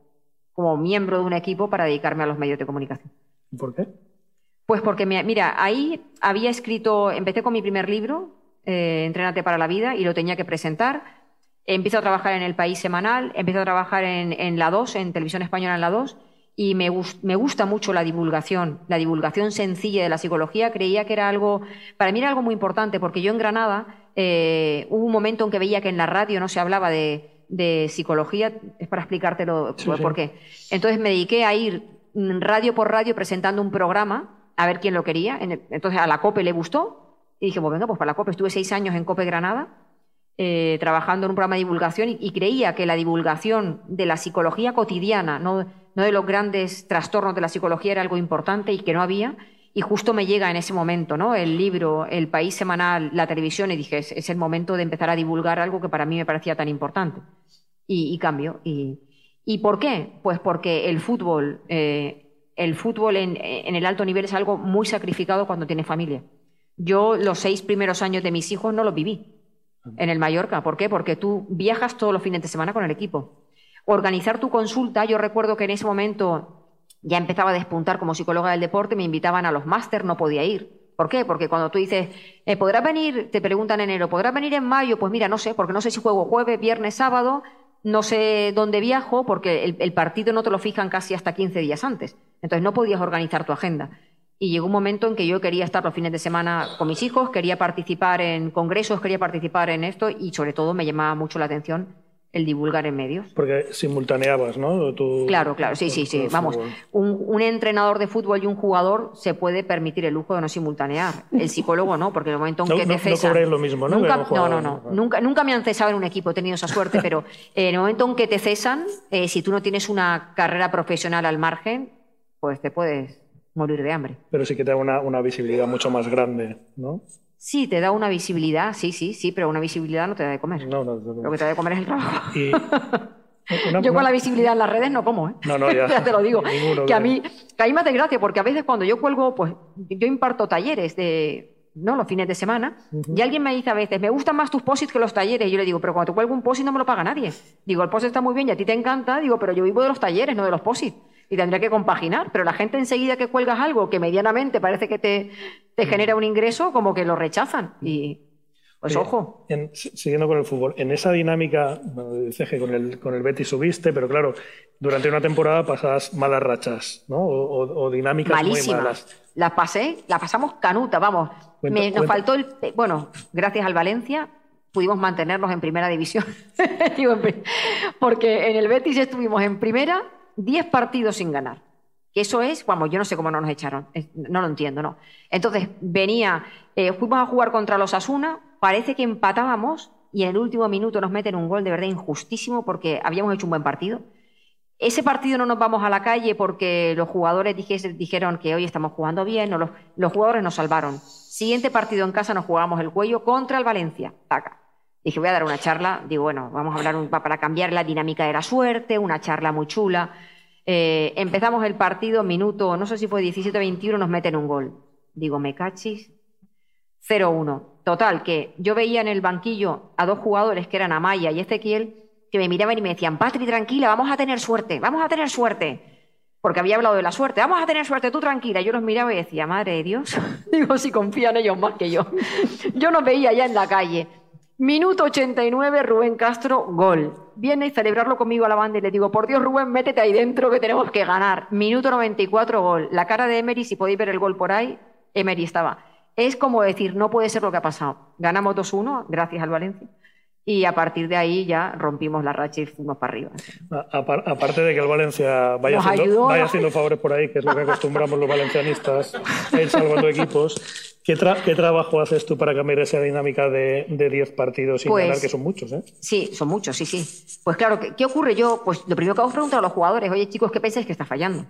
como miembro de un equipo para dedicarme a los medios de comunicación. ¿Por qué? Pues porque, mira, ahí había escrito, empecé con mi primer libro, eh, Entrénate para la vida, y lo tenía que presentar. Empiezo a trabajar en El País Semanal, empiezo a trabajar en, en La 2, en Televisión Española en La 2, y me, me, gusta mucho la divulgación, la divulgación sencilla de la psicología. Creía que era algo, para mí era algo muy importante, porque yo en Granada eh, hubo un momento en que veía que en la radio no se hablaba de, psicología, es para explicártelo por, qué. Entonces me dediqué a ir radio por radio presentando un programa, a ver quién lo quería. Entonces a la COPE le gustó, y dije, pues venga, pues para la COPE estuve seis años en COPE Granada. Eh, trabajando en un programa de divulgación y, y creía que la divulgación de la psicología cotidiana, no, no de los grandes trastornos de la psicología era algo importante y que no había. Y justo me llega en ese momento, ¿no? El libro, el país semanal, la televisión, y dije, es, el momento de empezar a divulgar algo que para mí me parecía tan importante. Y, cambio. Y, por qué? Pues porque el fútbol, eh, el fútbol en, en el alto nivel es algo muy sacrificado cuando tiene familia. Yo los seis primeros años de mis hijos no los viví en el Mallorca. ¿Por qué? Porque tú viajas todos los fines de semana con el equipo Organizar tu consulta, yo recuerdo que en ese momento ya empezaba a despuntar como psicóloga del deporte, me invitaban a los máster, no podía ir. ¿Por qué? Porque cuando tú dices, eh, ¿podrás venir? Te preguntan en enero, ¿podrás venir en mayo? Pues mira, no sé, porque no sé si juego jueves, viernes, sábado, no sé dónde viajo, porque el, partido no te lo fijan casi hasta 15 días antes. Entonces no podías organizar tu agenda. Y llegó un momento en que yo quería estar los fines de semana con mis hijos, quería participar en congresos, quería participar en esto y sobre todo me llamaba mucho la atención el divulgar en medios. Porque simultaneabas, ¿no? claro, claro, sí, sí, sí. Vamos, un, un, entrenador de fútbol y un jugador se puede permitir el lujo de no simultanear. El psicólogo no, porque en el momento en que te cesan... No lo mismo, ¿no? Nunca, no, no, no. Nunca, nunca me han cesado en un equipo, he tenido esa suerte, pero en el momento en que te cesan, eh, si tú no tienes una carrera profesional al margen, pues te puedes morir de hambre. Pero sí que te da una, una visibilidad mucho más grande, ¿no? Sí, te da una visibilidad, sí, sí, sí, pero una visibilidad no te da de comer. No, no, no. Lo que te da de comer es el trabajo. Y Yo con la visibilidad en las redes no como, ¿eh? No, no, ya. ya te lo digo. que a mí, que a mí me hace gracia, porque a veces cuando yo cuelgo, pues yo imparto talleres de, ¿no? Los fines de semana. Y alguien me dice a veces, me gustan más tus posits que los talleres. Y yo le digo, pero cuando te cuelgo un posit no me lo paga nadie. Digo, el posit está muy bien y a ti te encanta. Digo, pero yo vivo de los talleres, no de los posits y tendría que compaginar. Pero la gente enseguida que cuelgas algo que medianamente parece que te, te genera un ingreso, como que lo rechazan. Y pues ojo. siguiendo con el fútbol, en esa dinámica, bueno, dices que con el, con el Betis subiste, pero claro, durante una temporada pasas malas rachas, ¿no? O, dinámicas muy malas. Las pasé, la pasamos canuta, vamos. nos faltó el. Bueno, gracias al Valencia pudimos mantenernos en primera división. Porque en el Betis estuvimos en primera 10 partidos sin ganar. Eso es, vamos, yo no sé cómo no nos echaron, no lo entiendo, ¿no? Entonces, venía, eh, fuimos a jugar contra los Asuna, parece que empatábamos y en el último minuto nos meten un gol de verdad injustísimo porque habíamos hecho un buen partido. Ese partido no nos vamos a la calle porque los jugadores dijeron que hoy estamos jugando bien, no, los, jugadores nos salvaron. Siguiente partido en casa nos jugamos el cuello contra el Valencia. Taca. Dije, voy a dar una charla. Digo, bueno, vamos a hablar un, para cambiar la dinámica de la suerte, una charla muy chula. Eh, empezamos el partido, minuto, no sé si fue 17-21, nos meten un gol. Digo, me cachis. 0-1. Total, que yo veía en el banquillo a dos jugadores que eran Amaya y Ezequiel, que me miraban y me decían, Patri, tranquila, vamos a tener suerte, vamos a tener suerte. Porque había hablado de la suerte, vamos a tener suerte, tú tranquila. Yo los miraba y decía, madre de Dios, digo, si confían ellos más que yo. yo nos veía ya en la calle. Minuto 89, Rubén Castro, gol. Viene a celebrarlo conmigo a la banda y le digo, por Dios, Rubén, métete ahí dentro que tenemos que ganar. Minuto 94, gol. La cara de Emery, si podéis ver el gol por ahí, Emery estaba. Es como decir, no puede ser lo que ha pasado. Ganamos 2-1, gracias al Valencia. Y a partir de ahí ya rompimos la racha y fuimos para arriba. aparte de que el Valencia vaya, haciendo, vaya haciendo favores por ahí, que es lo que acostumbramos los valencianistas, a ir salvando equipos, ¿Qué, trabajo haces tú para cambiar esa dinámica de 10 partidos sin pues, ganar, que son muchos? ¿eh? Sí, son muchos, sí, sí. Pues claro, ¿qué, ocurre? Yo, pues lo primero que hago es preguntar a los jugadores, oye chicos, ¿qué pensáis que está fallando?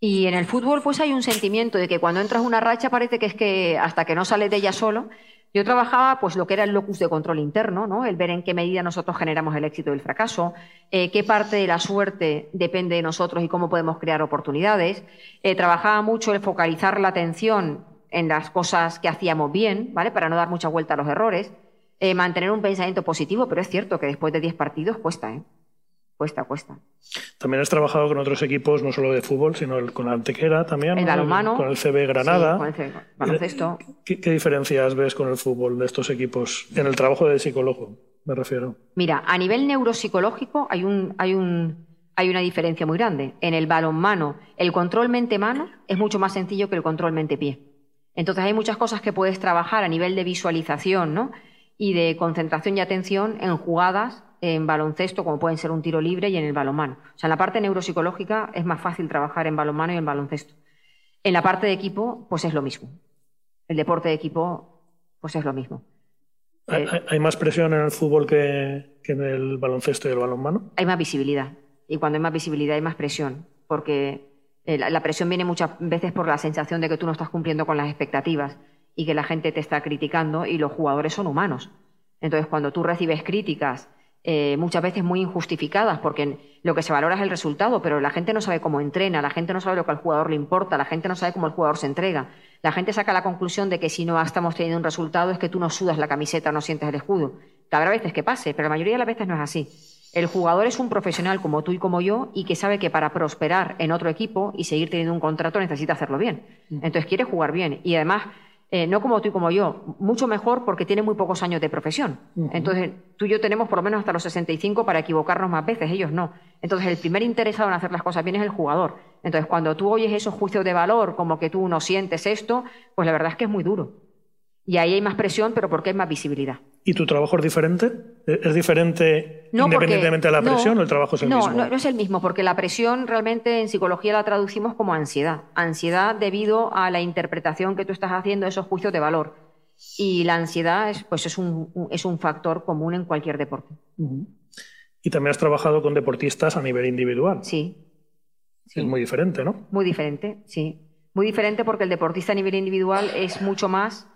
Y en el fútbol pues hay un sentimiento de que cuando entras una racha parece que es que hasta que no sales de ella solo. Yo trabajaba pues lo que era el locus de control interno, ¿no? El ver en qué medida nosotros generamos el éxito y el fracaso, eh, qué parte de la suerte depende de nosotros y cómo podemos crear oportunidades. Eh, trabajaba mucho el focalizar la atención en las cosas que hacíamos bien, ¿vale? Para no dar mucha vuelta a los errores. Eh, mantener un pensamiento positivo, pero es cierto que después de 10 partidos cuesta, ¿eh? Cuesta, cuesta. También has trabajado con otros equipos, no solo de fútbol, sino con la Antequera también. El. Con el CB Granada. con el baloncesto. ¿Qué, ¿Qué, diferencias ves con el fútbol de estos equipos en el trabajo de psicólogo, me refiero? Mira, a nivel neuropsicológico hay un, hay un, hay una diferencia muy grande. En el balonmano, el control mente-mano es mucho más sencillo que el control mente-pie. Entonces hay muchas cosas que puedes trabajar a nivel de visualización ¿no? y de concentración y atención en jugadas en baloncesto, como pueden ser un tiro libre y en el balonmano. O sea, en la parte neuropsicológica es más fácil trabajar en balonmano y en baloncesto. En la parte de equipo, pues es lo mismo. El deporte de equipo, pues es lo mismo. ¿Hay, eh, más presión en el fútbol que, que en el baloncesto y el balonmano? Hay más visibilidad. Y cuando hay más visibilidad hay más presión. Porque eh, la, presión viene muchas veces por la sensación de que tú no estás cumpliendo con las expectativas y que la gente te está criticando y los jugadores son humanos. Entonces, cuando tú recibes críticas, eh, muchas veces muy injustificadas, porque lo que se valora es el resultado, pero la gente no sabe cómo entrena, la gente no sabe lo que al jugador le importa, la gente no sabe cómo el jugador se entrega. La gente saca la conclusión de que si no estamos teniendo un resultado es que tú no sudas la camiseta, no sientes el escudo. Habrá veces que pase, pero la mayoría de las veces no es así. El jugador es un profesional como tú y como yo y que sabe que para prosperar en otro equipo y seguir teniendo un contrato necesita hacerlo bien. Entonces quiere jugar bien y además eh, no como tú y como yo, mucho mejor porque tiene muy pocos años de profesión. Entonces, tú y yo tenemos por lo menos hasta los 65 para equivocarnos más veces, ellos no. Entonces, el primer interesado en hacer las cosas bien es el jugador. Entonces, cuando tú oyes esos juicios de valor, como que tú no sientes esto, pues la verdad es que es muy duro. Y ahí hay más presión, pero porque hay más visibilidad. ¿Y tu trabajo es diferente? ¿Es diferente independientemente de la presión o el trabajo es el mismo? No, no es el mismo, porque la presión realmente en psicología la traducimos como ansiedad. Ansiedad debido a la interpretación que tú estás haciendo de esos juicios de valor. Y la ansiedad es, pues es, un, es un factor común en cualquier deporte. Y también has trabajado con deportistas a nivel individual. Sí. sí. Es muy diferente, ¿no? Muy diferente, sí. Muy diferente porque el deportista a nivel individual es mucho más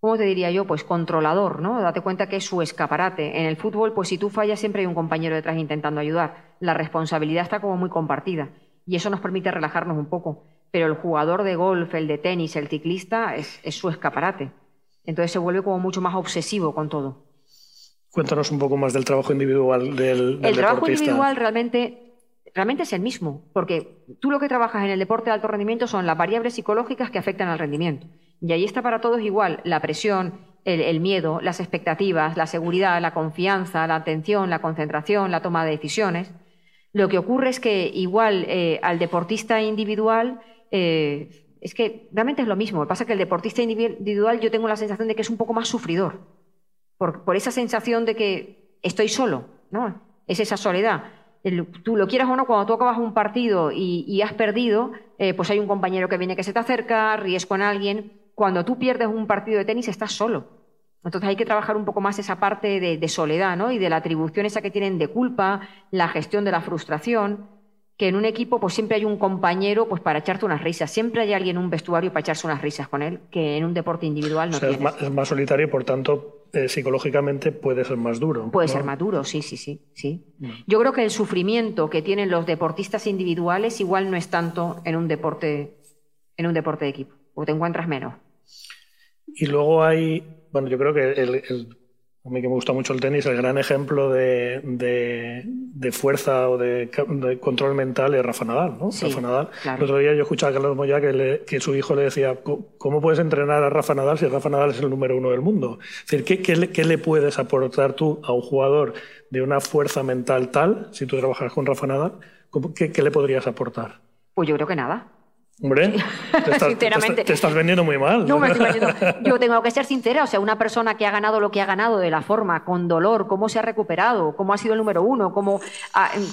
¿cómo te diría yo? Pues controlador, ¿no? Date cuenta que es su escaparate. En el fútbol, pues si tú fallas, siempre hay un compañero detrás intentando ayudar. La responsabilidad está como muy compartida y eso nos permite relajarnos un poco. Pero el jugador de golf, el de tenis, el ciclista, es, su escaparate. Entonces se vuelve como mucho más obsesivo con todo. Cuéntanos un poco más del trabajo individual del, El trabajo individual realmente, realmente es el mismo, porque tú lo que trabajas en el deporte de alto rendimiento son las variables psicológicas que afectan al rendimiento. Y ahí está para todos igual la presión, el, miedo, las expectativas, la seguridad, la confianza, la atención, la concentración, la toma de decisiones. Lo que ocurre es que igual eh, al deportista individual eh, es que realmente es lo mismo. Lo que pasa es que el deportista individual yo tengo la sensación de que es un poco más sufridor, por, esa sensación de que estoy solo, ¿no? Es esa soledad. tú lo quieras o no, cuando tú acabas un partido y, has perdido, eh, pues hay un compañero que viene que se te acerca, ríes con alguien, cuando tú pierdes un partido de tenis estás solo. Entonces hay que trabajar un poco más esa parte de, soledad ¿no? y de la atribución esa que tienen de culpa, la gestión de la frustración, que en un equipo pues siempre hay un compañero pues para echarte unas risas, siempre hay alguien en un vestuario para echarse unas risas con él, que en un deporte individual no Es más, solitario y por tanto eh, psicológicamente puede ser más duro. Puede ser más duro, sí, sí, sí. sí. Yo creo que el sufrimiento que tienen los deportistas individuales igual no es tanto en un deporte, en un deporte de equipo, porque te encuentras menos. Y luego hay, bueno, yo creo que el, a mí que me gusta mucho el tenis, el gran ejemplo de, de, fuerza o de, control mental es Rafa Nadal, ¿no? Rafa Nadal. El otro día yo escuchaba a Carlos Moya que, que, su hijo le decía, ¿cómo puedes entrenar a Rafa Nadal si Rafa Nadal es el número uno del mundo? Es decir, ¿qué, qué, le, qué le puedes aportar tú a un jugador de una fuerza mental tal, si tú trabajas con Rafa Nadal, ¿qué, qué le podrías aportar? Pues yo creo que nada. Hombre, te estás, te, estás, vendiendo muy mal. No, me estoy vendiendo. Yo tengo que ser sincera, o sea, una persona que ha ganado lo que ha ganado de la forma, con dolor, cómo se ha recuperado, cómo ha sido el número uno, cómo,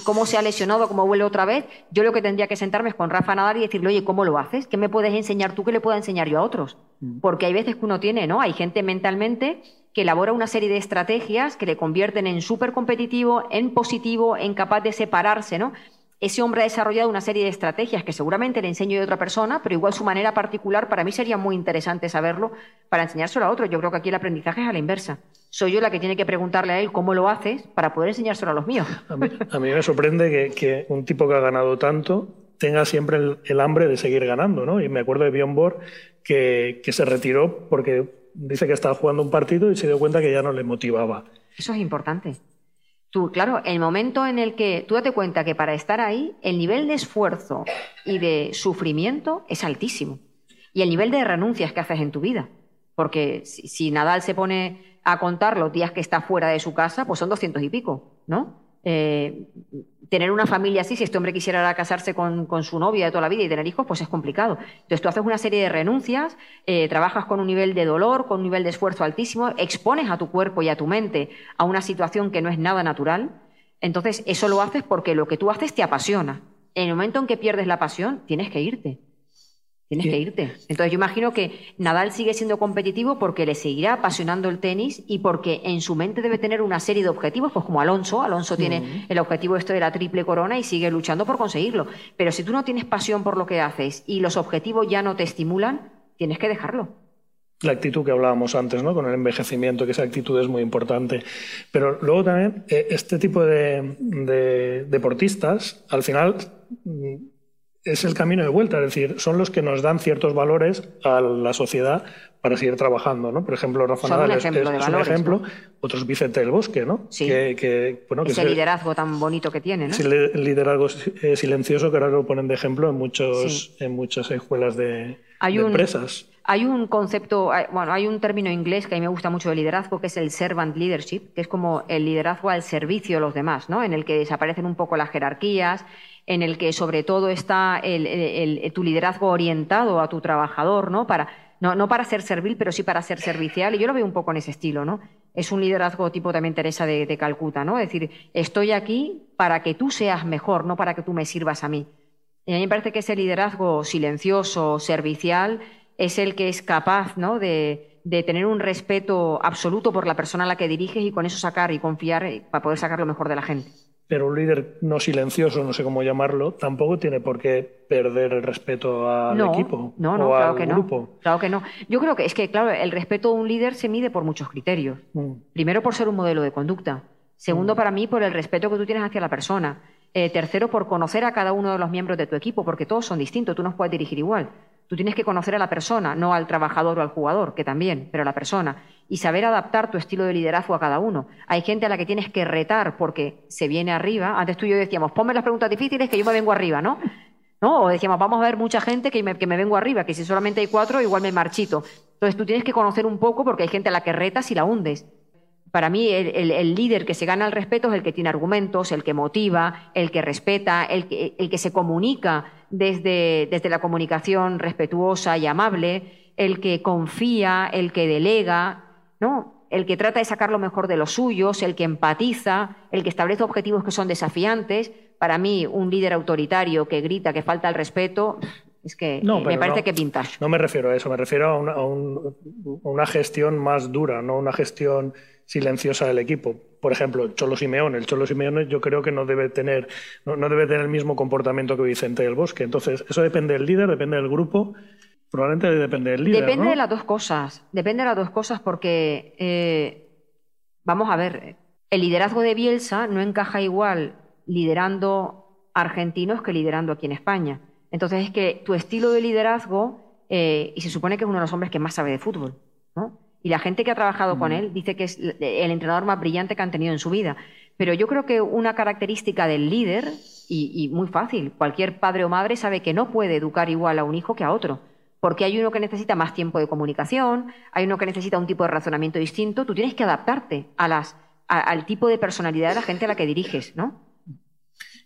cómo se ha lesionado, cómo vuelve otra vez, yo lo que tendría que sentarme es con Rafa Nadal y decirle, oye, ¿cómo lo haces? ¿Qué me puedes enseñar tú que le pueda enseñar yo a otros? Mm. Porque hay veces que uno tiene, ¿no? Hay gente mentalmente que elabora una serie de estrategias que le convierten en súper competitivo, en positivo, en capaz de separarse, ¿no? Ese hombre ha desarrollado una serie de estrategias que seguramente le enseño de otra persona, pero igual su manera particular para mí sería muy interesante saberlo para enseñárselo a otro. Yo creo que aquí el aprendizaje es a la inversa. Soy yo la que tiene que preguntarle a él cómo lo haces para poder enseñárselo a los míos. A mí, me sorprende que, un tipo que ha ganado tanto tenga siempre el, hambre de seguir ganando, ¿no? Y me acuerdo de Bjorn Borg que, que se retiró porque dice que estaba jugando un partido y se dio cuenta que ya no le motivaba. Eso es importante. Tú, claro, el momento en el que tú date cuenta que para estar ahí, el nivel de esfuerzo y de sufrimiento es altísimo. Y el nivel de renuncias que haces en tu vida. Porque si, Nadal se pone a contar los días que está fuera de su casa, pues son doscientos y pico, ¿no? Eh, tener una familia así, si este hombre quisiera casarse con, su novia de toda la vida y tener hijos, pues es complicado. Entonces tú haces una serie de renuncias, eh, trabajas con un nivel de dolor, con un nivel de esfuerzo altísimo, expones a tu cuerpo y a tu mente a una situación que no es nada natural. Entonces eso lo haces porque lo que tú haces te apasiona. En el momento en que pierdes la pasión, tienes que irte. Tienes que irte. Entonces yo imagino que Nadal sigue siendo competitivo porque le seguirá apasionando el tenis y porque en su mente debe tener una serie de objetivos, pues como Alonso. Alonso tiene el objetivo esto de la triple corona y sigue luchando por conseguirlo. Pero si tú no tienes pasión por lo que haces y los objetivos ya no te estimulan, tienes que dejarlo. La actitud que hablábamos antes, ¿no? Con el envejecimiento, que esa actitud es muy importante. Pero luego también, eh, este tipo de deportistas, al final es el camino de vuelta, es decir, son los que nos dan ciertos valores a la sociedad para seguir trabajando, ¿no? Por ejemplo, Rafa Nadal es, es un ejemplo, ¿no? otros Vicente del Bosque, ¿no? Sí. Que, que, bueno, que Ese es el- liderazgo tan bonito que tiene, ¿no? li- liderazgo eh, silencioso que ahora lo ponen de ejemplo en, muchos, en muchas escuelas de, Hay de un- empresas. Hay un concepto, hay- bueno, hay un término inglés que a mí me gusta mucho de liderazgo, que es el servant leadership, que es como el liderazgo al servicio de los demás, ¿no? En el que desaparecen un poco las jerarquías, en el que sobre todo está el- tu liderazgo orientado a tu trabajador, ¿no? Para, no, para ser servil, pero sí para ser servicial. Y yo lo veo un poco en ese estilo, ¿no? Es un liderazgo tipo también Teresa de, de Calcuta, ¿no? Es decir, estoy aquí para que tú seas mejor, no para que tú me sirvas a mí. Y a mí me parece que ese liderazgo silencioso, servicial, es el que es capaz ¿no? de, de tener un respeto absoluto por la persona a la que diriges y con eso sacar y confiar eh, para poder sacar lo mejor de la gente. Pero un líder no silencioso, no sé cómo llamarlo, tampoco tiene por qué perder el respeto al no, equipo no, no, o claro al que grupo. no. Claro que no. Yo creo que es que, claro, el respeto de un líder se mide por muchos criterios. Mm. Primero, por ser un modelo de conducta. Segundo, para mí, por el respeto que tú tienes hacia la persona. Eh, tercero, por conocer a cada uno de los miembros de tu equipo, porque todos son distintos, tú no puedes dirigir igual. Tú tienes que conocer a la persona, no al trabajador o al jugador, que también, pero a la persona. Y saber adaptar tu estilo de liderazgo a cada uno. Hay gente a la que tienes que retar porque se viene arriba. Antes tú y yo decíamos, ponme las preguntas difíciles que yo me vengo arriba, ¿no? ¿no? O decíamos, vamos a ver mucha gente que me, que me vengo arriba, que si solamente hay cuatro, igual me marchito. Entonces tú tienes que conocer un poco porque hay gente a la que retas y la hundes. Para mí, el, el- el líder que se gana el respeto es el que tiene argumentos, el que motiva, el que respeta, el que, el que se comunica desde, desde la comunicación respetuosa y amable, el que confía, el que delega, ¿no? El que trata de sacar lo mejor de los suyos, el que empatiza, el que establece objetivos que son desafiantes. Para mí, un líder autoritario que grita, que falta el respeto, es que No, eh, me parece no. que pintas. No me refiero a eso, me refiero a una, a un- a una gestión más dura, no una gestión silenciosa del equipo. Por ejemplo, Cholo Simeone. El Cholo Simeone yo creo que no debe tener, no, no debe tener el mismo comportamiento que Vicente del Bosque. Entonces, eso depende del líder, depende del grupo, probablemente depende del líder. Depende ¿no? de las dos cosas. Depende de las dos cosas porque, eh, vamos a ver, el liderazgo de Bielsa no encaja igual liderando argentinos que liderando aquí en España. Entonces es que tu estilo de liderazgo, eh, y se supone que es uno de los hombres que más sabe de fútbol, ¿no? Y la gente que ha trabajado con él dice que es el entrenador más brillante que han tenido en su vida. Pero yo creo que una característica del líder, y, y muy fácil, cualquier padre o madre sabe que no puede educar igual a un hijo que a otro. Porque hay uno que necesita más tiempo de comunicación, hay uno que necesita un tipo de razonamiento distinto. Tú tienes que adaptarte a las, a- al tipo de personalidad de la gente a la que diriges, ¿no?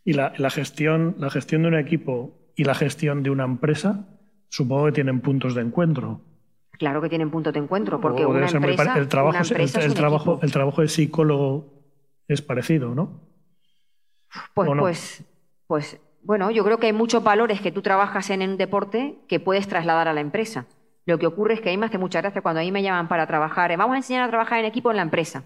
Y la, la gestión, la gestión de un equipo y la gestión de una empresa, supongo que tienen puntos de encuentro. Claro que tienen puntos de encuentro, porque una empresa, el trabajo, una el- es un trabajo, equipo. el trabajo de psicólogo es parecido, ¿no? Pues, ¿O no? pues, pues, bueno, yo creo que hay muchos valores que tú trabajas en un deporte que puedes trasladar a la empresa. Lo que ocurre es que a mí me hace mucha cuando a mí me llaman para trabajar. eh, vamos a enseñar a trabajar en equipo en la empresa.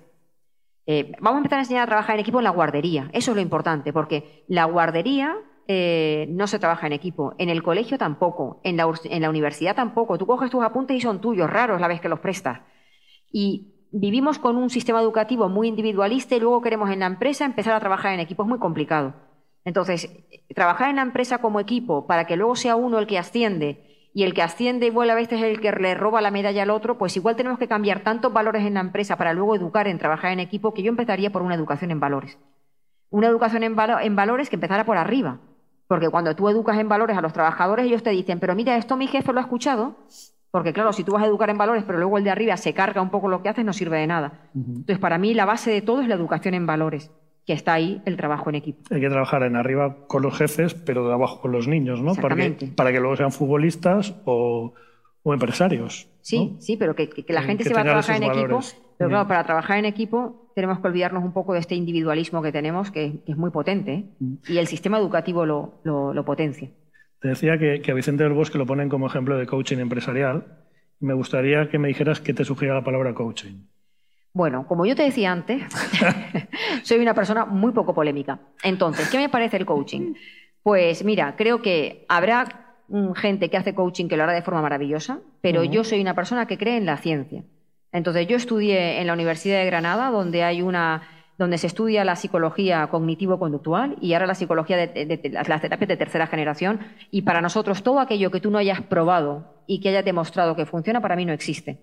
Eh, vamos a empezar a enseñar a trabajar en equipo en la guardería. Eso es lo importante, porque la guardería eh, no se trabaja en equipo. En el colegio tampoco. En la, en la universidad tampoco. Tú coges tus apuntes y son tuyos, raros la vez que los prestas. Y vivimos con un sistema educativo muy individualista y luego queremos en la empresa empezar a trabajar en equipo. Es muy complicado. Entonces, trabajar en la empresa como equipo para que luego sea uno el que asciende y el que asciende y vuela a veces es el que le roba la medalla al otro, pues igual tenemos que cambiar tantos valores en la empresa para luego educar en trabajar en equipo que yo empezaría por una educación en valores. Una educación en, valo- en valores que empezara por arriba. Porque cuando tú educas en valores a los trabajadores, ellos te dicen, pero mira, esto mi jefe lo ha escuchado. Porque claro, si tú vas a educar en valores, pero luego el de arriba se carga un poco lo que haces, no sirve de nada. Entonces, para mí la base de todo es la educación en valores, que está ahí el trabajo en equipo. Hay que trabajar en arriba con los jefes, pero de abajo con los niños, ¿no? Para que, para que luego sean futbolistas o, o empresarios. Sí, ¿no? sí, pero que, la gente que se va a trabajar en equipo. Pero Mm. claro, para trabajar en equipo tenemos que olvidarnos un poco de este individualismo que tenemos, que, que es muy potente, ¿eh? Mm. y el sistema educativo lo, lo- lo potencia. Te decía que, que a Vicente del Bosque lo ponen como ejemplo de coaching empresarial. Me gustaría que me dijeras qué te sugiere la palabra coaching. Bueno, como yo te decía antes, soy una persona muy poco polémica. Entonces, ¿qué me parece el coaching? Pues mira, creo que habrá mm, gente que hace coaching que lo hará de forma maravillosa, pero yo soy una persona que cree en la ciencia. Entonces, yo estudié en la Universidad de Granada, donde hay una donde se estudia la psicología cognitivo-conductual y ahora la psicología de, las terapias de tercera generación. Y para nosotros todo aquello que tú no hayas probado y que hayas demostrado que funciona, para mí no existe.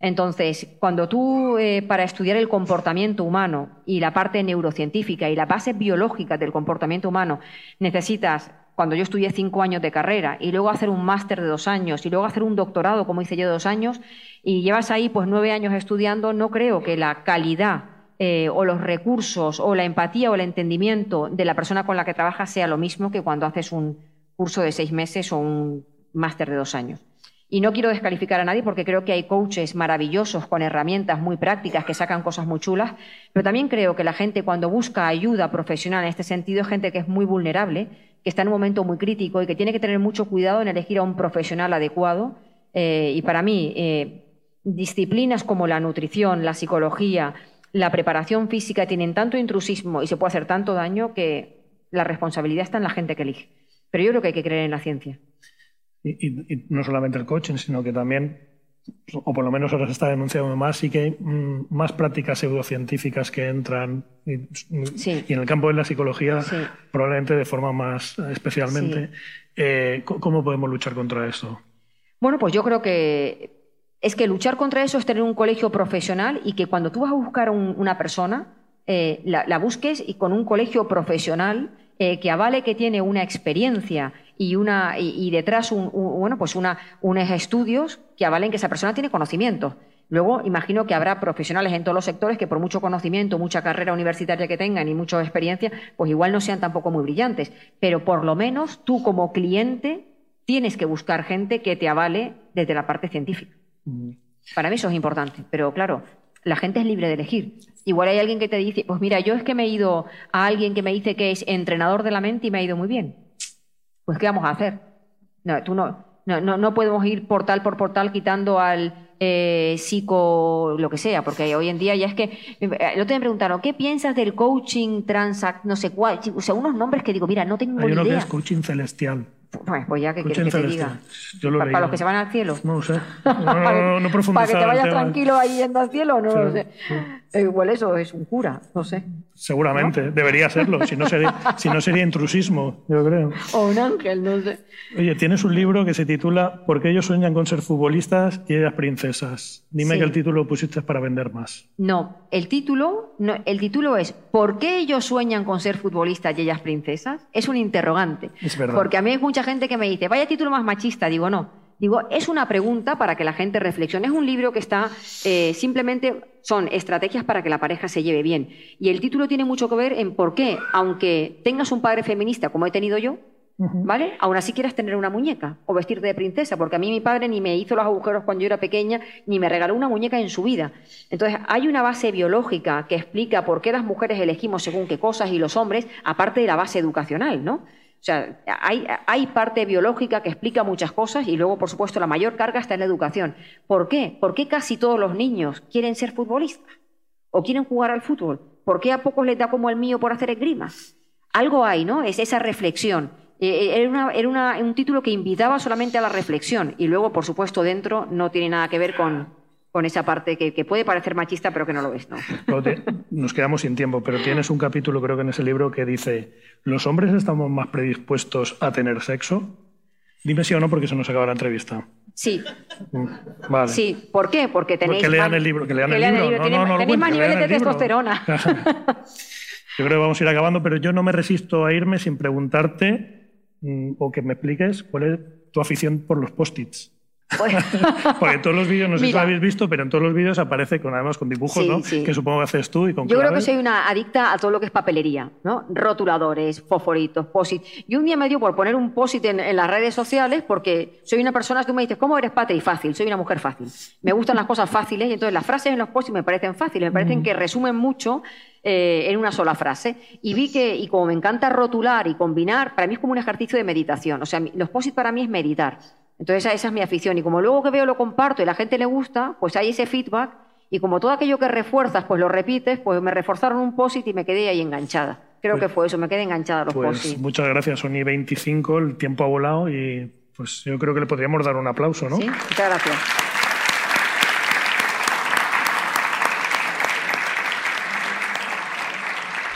Entonces, cuando tú, eh, para estudiar el comportamiento humano y la parte neurocientífica y la base biológica del comportamiento humano, necesitas, cuando yo estudié cinco años de carrera y luego hacer un máster de dos años y luego hacer un doctorado, como hice yo de dos años, y llevas ahí pues nueve años estudiando, no creo que la calidad eh, o los recursos o la empatía o el entendimiento de la persona con la que trabajas sea lo mismo que cuando haces un curso de seis meses o un máster de dos años. Y no quiero descalificar a nadie porque creo que hay coaches maravillosos con herramientas muy prácticas que sacan cosas muy chulas, pero también creo que la gente cuando busca ayuda profesional en este sentido es gente que es muy vulnerable, que está en un momento muy crítico y que tiene que tener mucho cuidado en elegir a un profesional adecuado. Eh, y para mí, eh, disciplinas como la nutrición, la psicología, la preparación física tienen tanto intrusismo y se puede hacer tanto daño que la responsabilidad está en la gente que elige. Pero yo creo que hay que creer en la ciencia. Y, no solamente el coaching, sino que también, o por lo menos ahora se está denunciando más, sí que hay mm, más prácticas pseudocientíficas que entran y, en el campo de la psicología probablemente de forma más especialmente. Eh, ¿Cómo podemos luchar contra eso? Bueno, pues yo creo que es que luchar contra eso es tener un colegio profesional y que cuando tú vas a buscar una persona, eh, la, busques y con un colegio profesional eh, que avale que tiene una experiencia y, una, y, detrás un, bueno, pues una, unos estudios que avalen que esa persona tiene conocimiento. Luego, imagino que habrá profesionales en todos los sectores que por mucho conocimiento, mucha carrera universitaria que tengan y mucha experiencia, pues igual no sean tampoco muy brillantes. Pero por lo menos tú como cliente tienes que buscar gente que te avale desde la parte científica. Mm. Para mí eso es importante. Pero claro, la gente es libre de elegir. Igual hay alguien que te dice, pues mira, yo es que me he ido a alguien que me dice que es entrenador de la mente y me ha ido muy bien pues ¿qué vamos a hacer? No, tú no, no, no, podemos ir portal por portal quitando al eh, psico, lo que sea, porque hoy en día ya es que. El otro día me preguntaron, ¿qué piensas del coaching transact, no sé cuál? O sea, unos nombres que digo, mira, no tengo Hay uno que es coaching celestial. Pues, pues ya que quieres que te diga. para, los que se van al cielo. No lo sé. No, no, Para que te vayas tranquilo ahí yendo al cielo, no lo sé. Eh, igual eso es un cura, no sé. Seguramente, debería serlo, si no, sería, si no sería intrusismo, yo creo. O un ángel, no sé. Oye, tienes un libro que se titula ¿Por qué ellos sueñan con ser futbolistas y ellas princesas? Dime que el título lo pusiste para vender más. No, el título, no, el título es ¿Por qué ellos sueñan con ser futbolistas y ellas princesas? Es un interrogante. Es verdad. Porque a mí hay mucha gente que me dice, vaya título más machista. Digo, no. Digo, es una pregunta para que la gente reflexione. Es un libro que está eh, simplemente son estrategias para que la pareja se lleve bien. Y el título tiene mucho que ver en por qué, aunque tengas un padre feminista como he tenido yo, ¿vale? Aún así quieras tener una muñeca o vestirte de princesa, porque a mí mi padre ni me hizo los agujeros cuando yo era pequeña, ni me regaló una muñeca en su vida. Entonces, hay una base biológica que explica por qué las mujeres elegimos según qué cosas y los hombres, aparte de la base educacional, ¿no? O sea, hay, parte biológica que explica muchas cosas y luego, por supuesto, la mayor carga está en la educación. ¿Por qué? ¿Por qué casi todos los niños quieren ser futbolistas? ¿O quieren jugar al fútbol? ¿Por qué a pocos les da como el mío por hacer esgrimas? Algo hay, ¿no? Es esa reflexión. Eh, eh, era, un título que invitaba solamente a la reflexión y luego, por supuesto, dentro no tiene nada que ver con, con esa parte que, puede parecer machista, pero que no lo es. ¿no? nos quedamos sin tiempo, pero tienes un capítulo, creo que en ese libro, que dice, ¿los hombres estamos más predispuestos a tener sexo? Dime sí o no, porque se nos acaba la entrevista. Sí. Mm, vale. Sí. ¿Por qué? Porque tenéis... Que lean el libro. Que lean, el libro. No, no, tenéis más niveles de testosterona. yo creo que vamos a ir acabando, pero yo no me resisto a irme sin preguntarte mm, o que me expliques cuál es tu afición por los post-its. Pues Porque en todos los vídeos, no sé si lo habéis visto, pero en todos los vídeos aparece con, además con dibujos, ¿no? Que supongo que haces tú y con Yo creo que soy una adicta a todo lo que es papelería, ¿no? Rotuladores, fosforitos, posit. Y un día me dio por poner un posit en, las redes sociales porque soy una persona que me dices, ¿cómo eres Patri? Fácil, soy una mujer fácil. Me gustan las cosas fáciles y entonces las frases en los posit me parecen fáciles, me parecen mm. que resumen mucho eh, en una sola frase. Y vi que, y como me encanta rotular y combinar, para mí es como un ejercicio de meditación. O sea, los posit para mí es meditar. Entonces esa es mi afición. Y como luego que veo lo comparto y la gente le gusta, pues hay ese feedback. Y como todo aquello que refuerzas, pues lo repites, pues me reforzaron un posit y me quedé ahí enganchada. Creo pues que fue eso, me quedé enganchada a los pues Muchas gracias, Sony 25, el tiempo ha volado y pues yo creo que le podríamos dar un aplauso, ¿no? Sí, muchas gracias.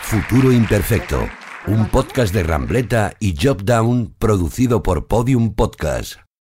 Futuro Imperfecto, un podcast de Rambleta y Job Down producido por Podium Podcast.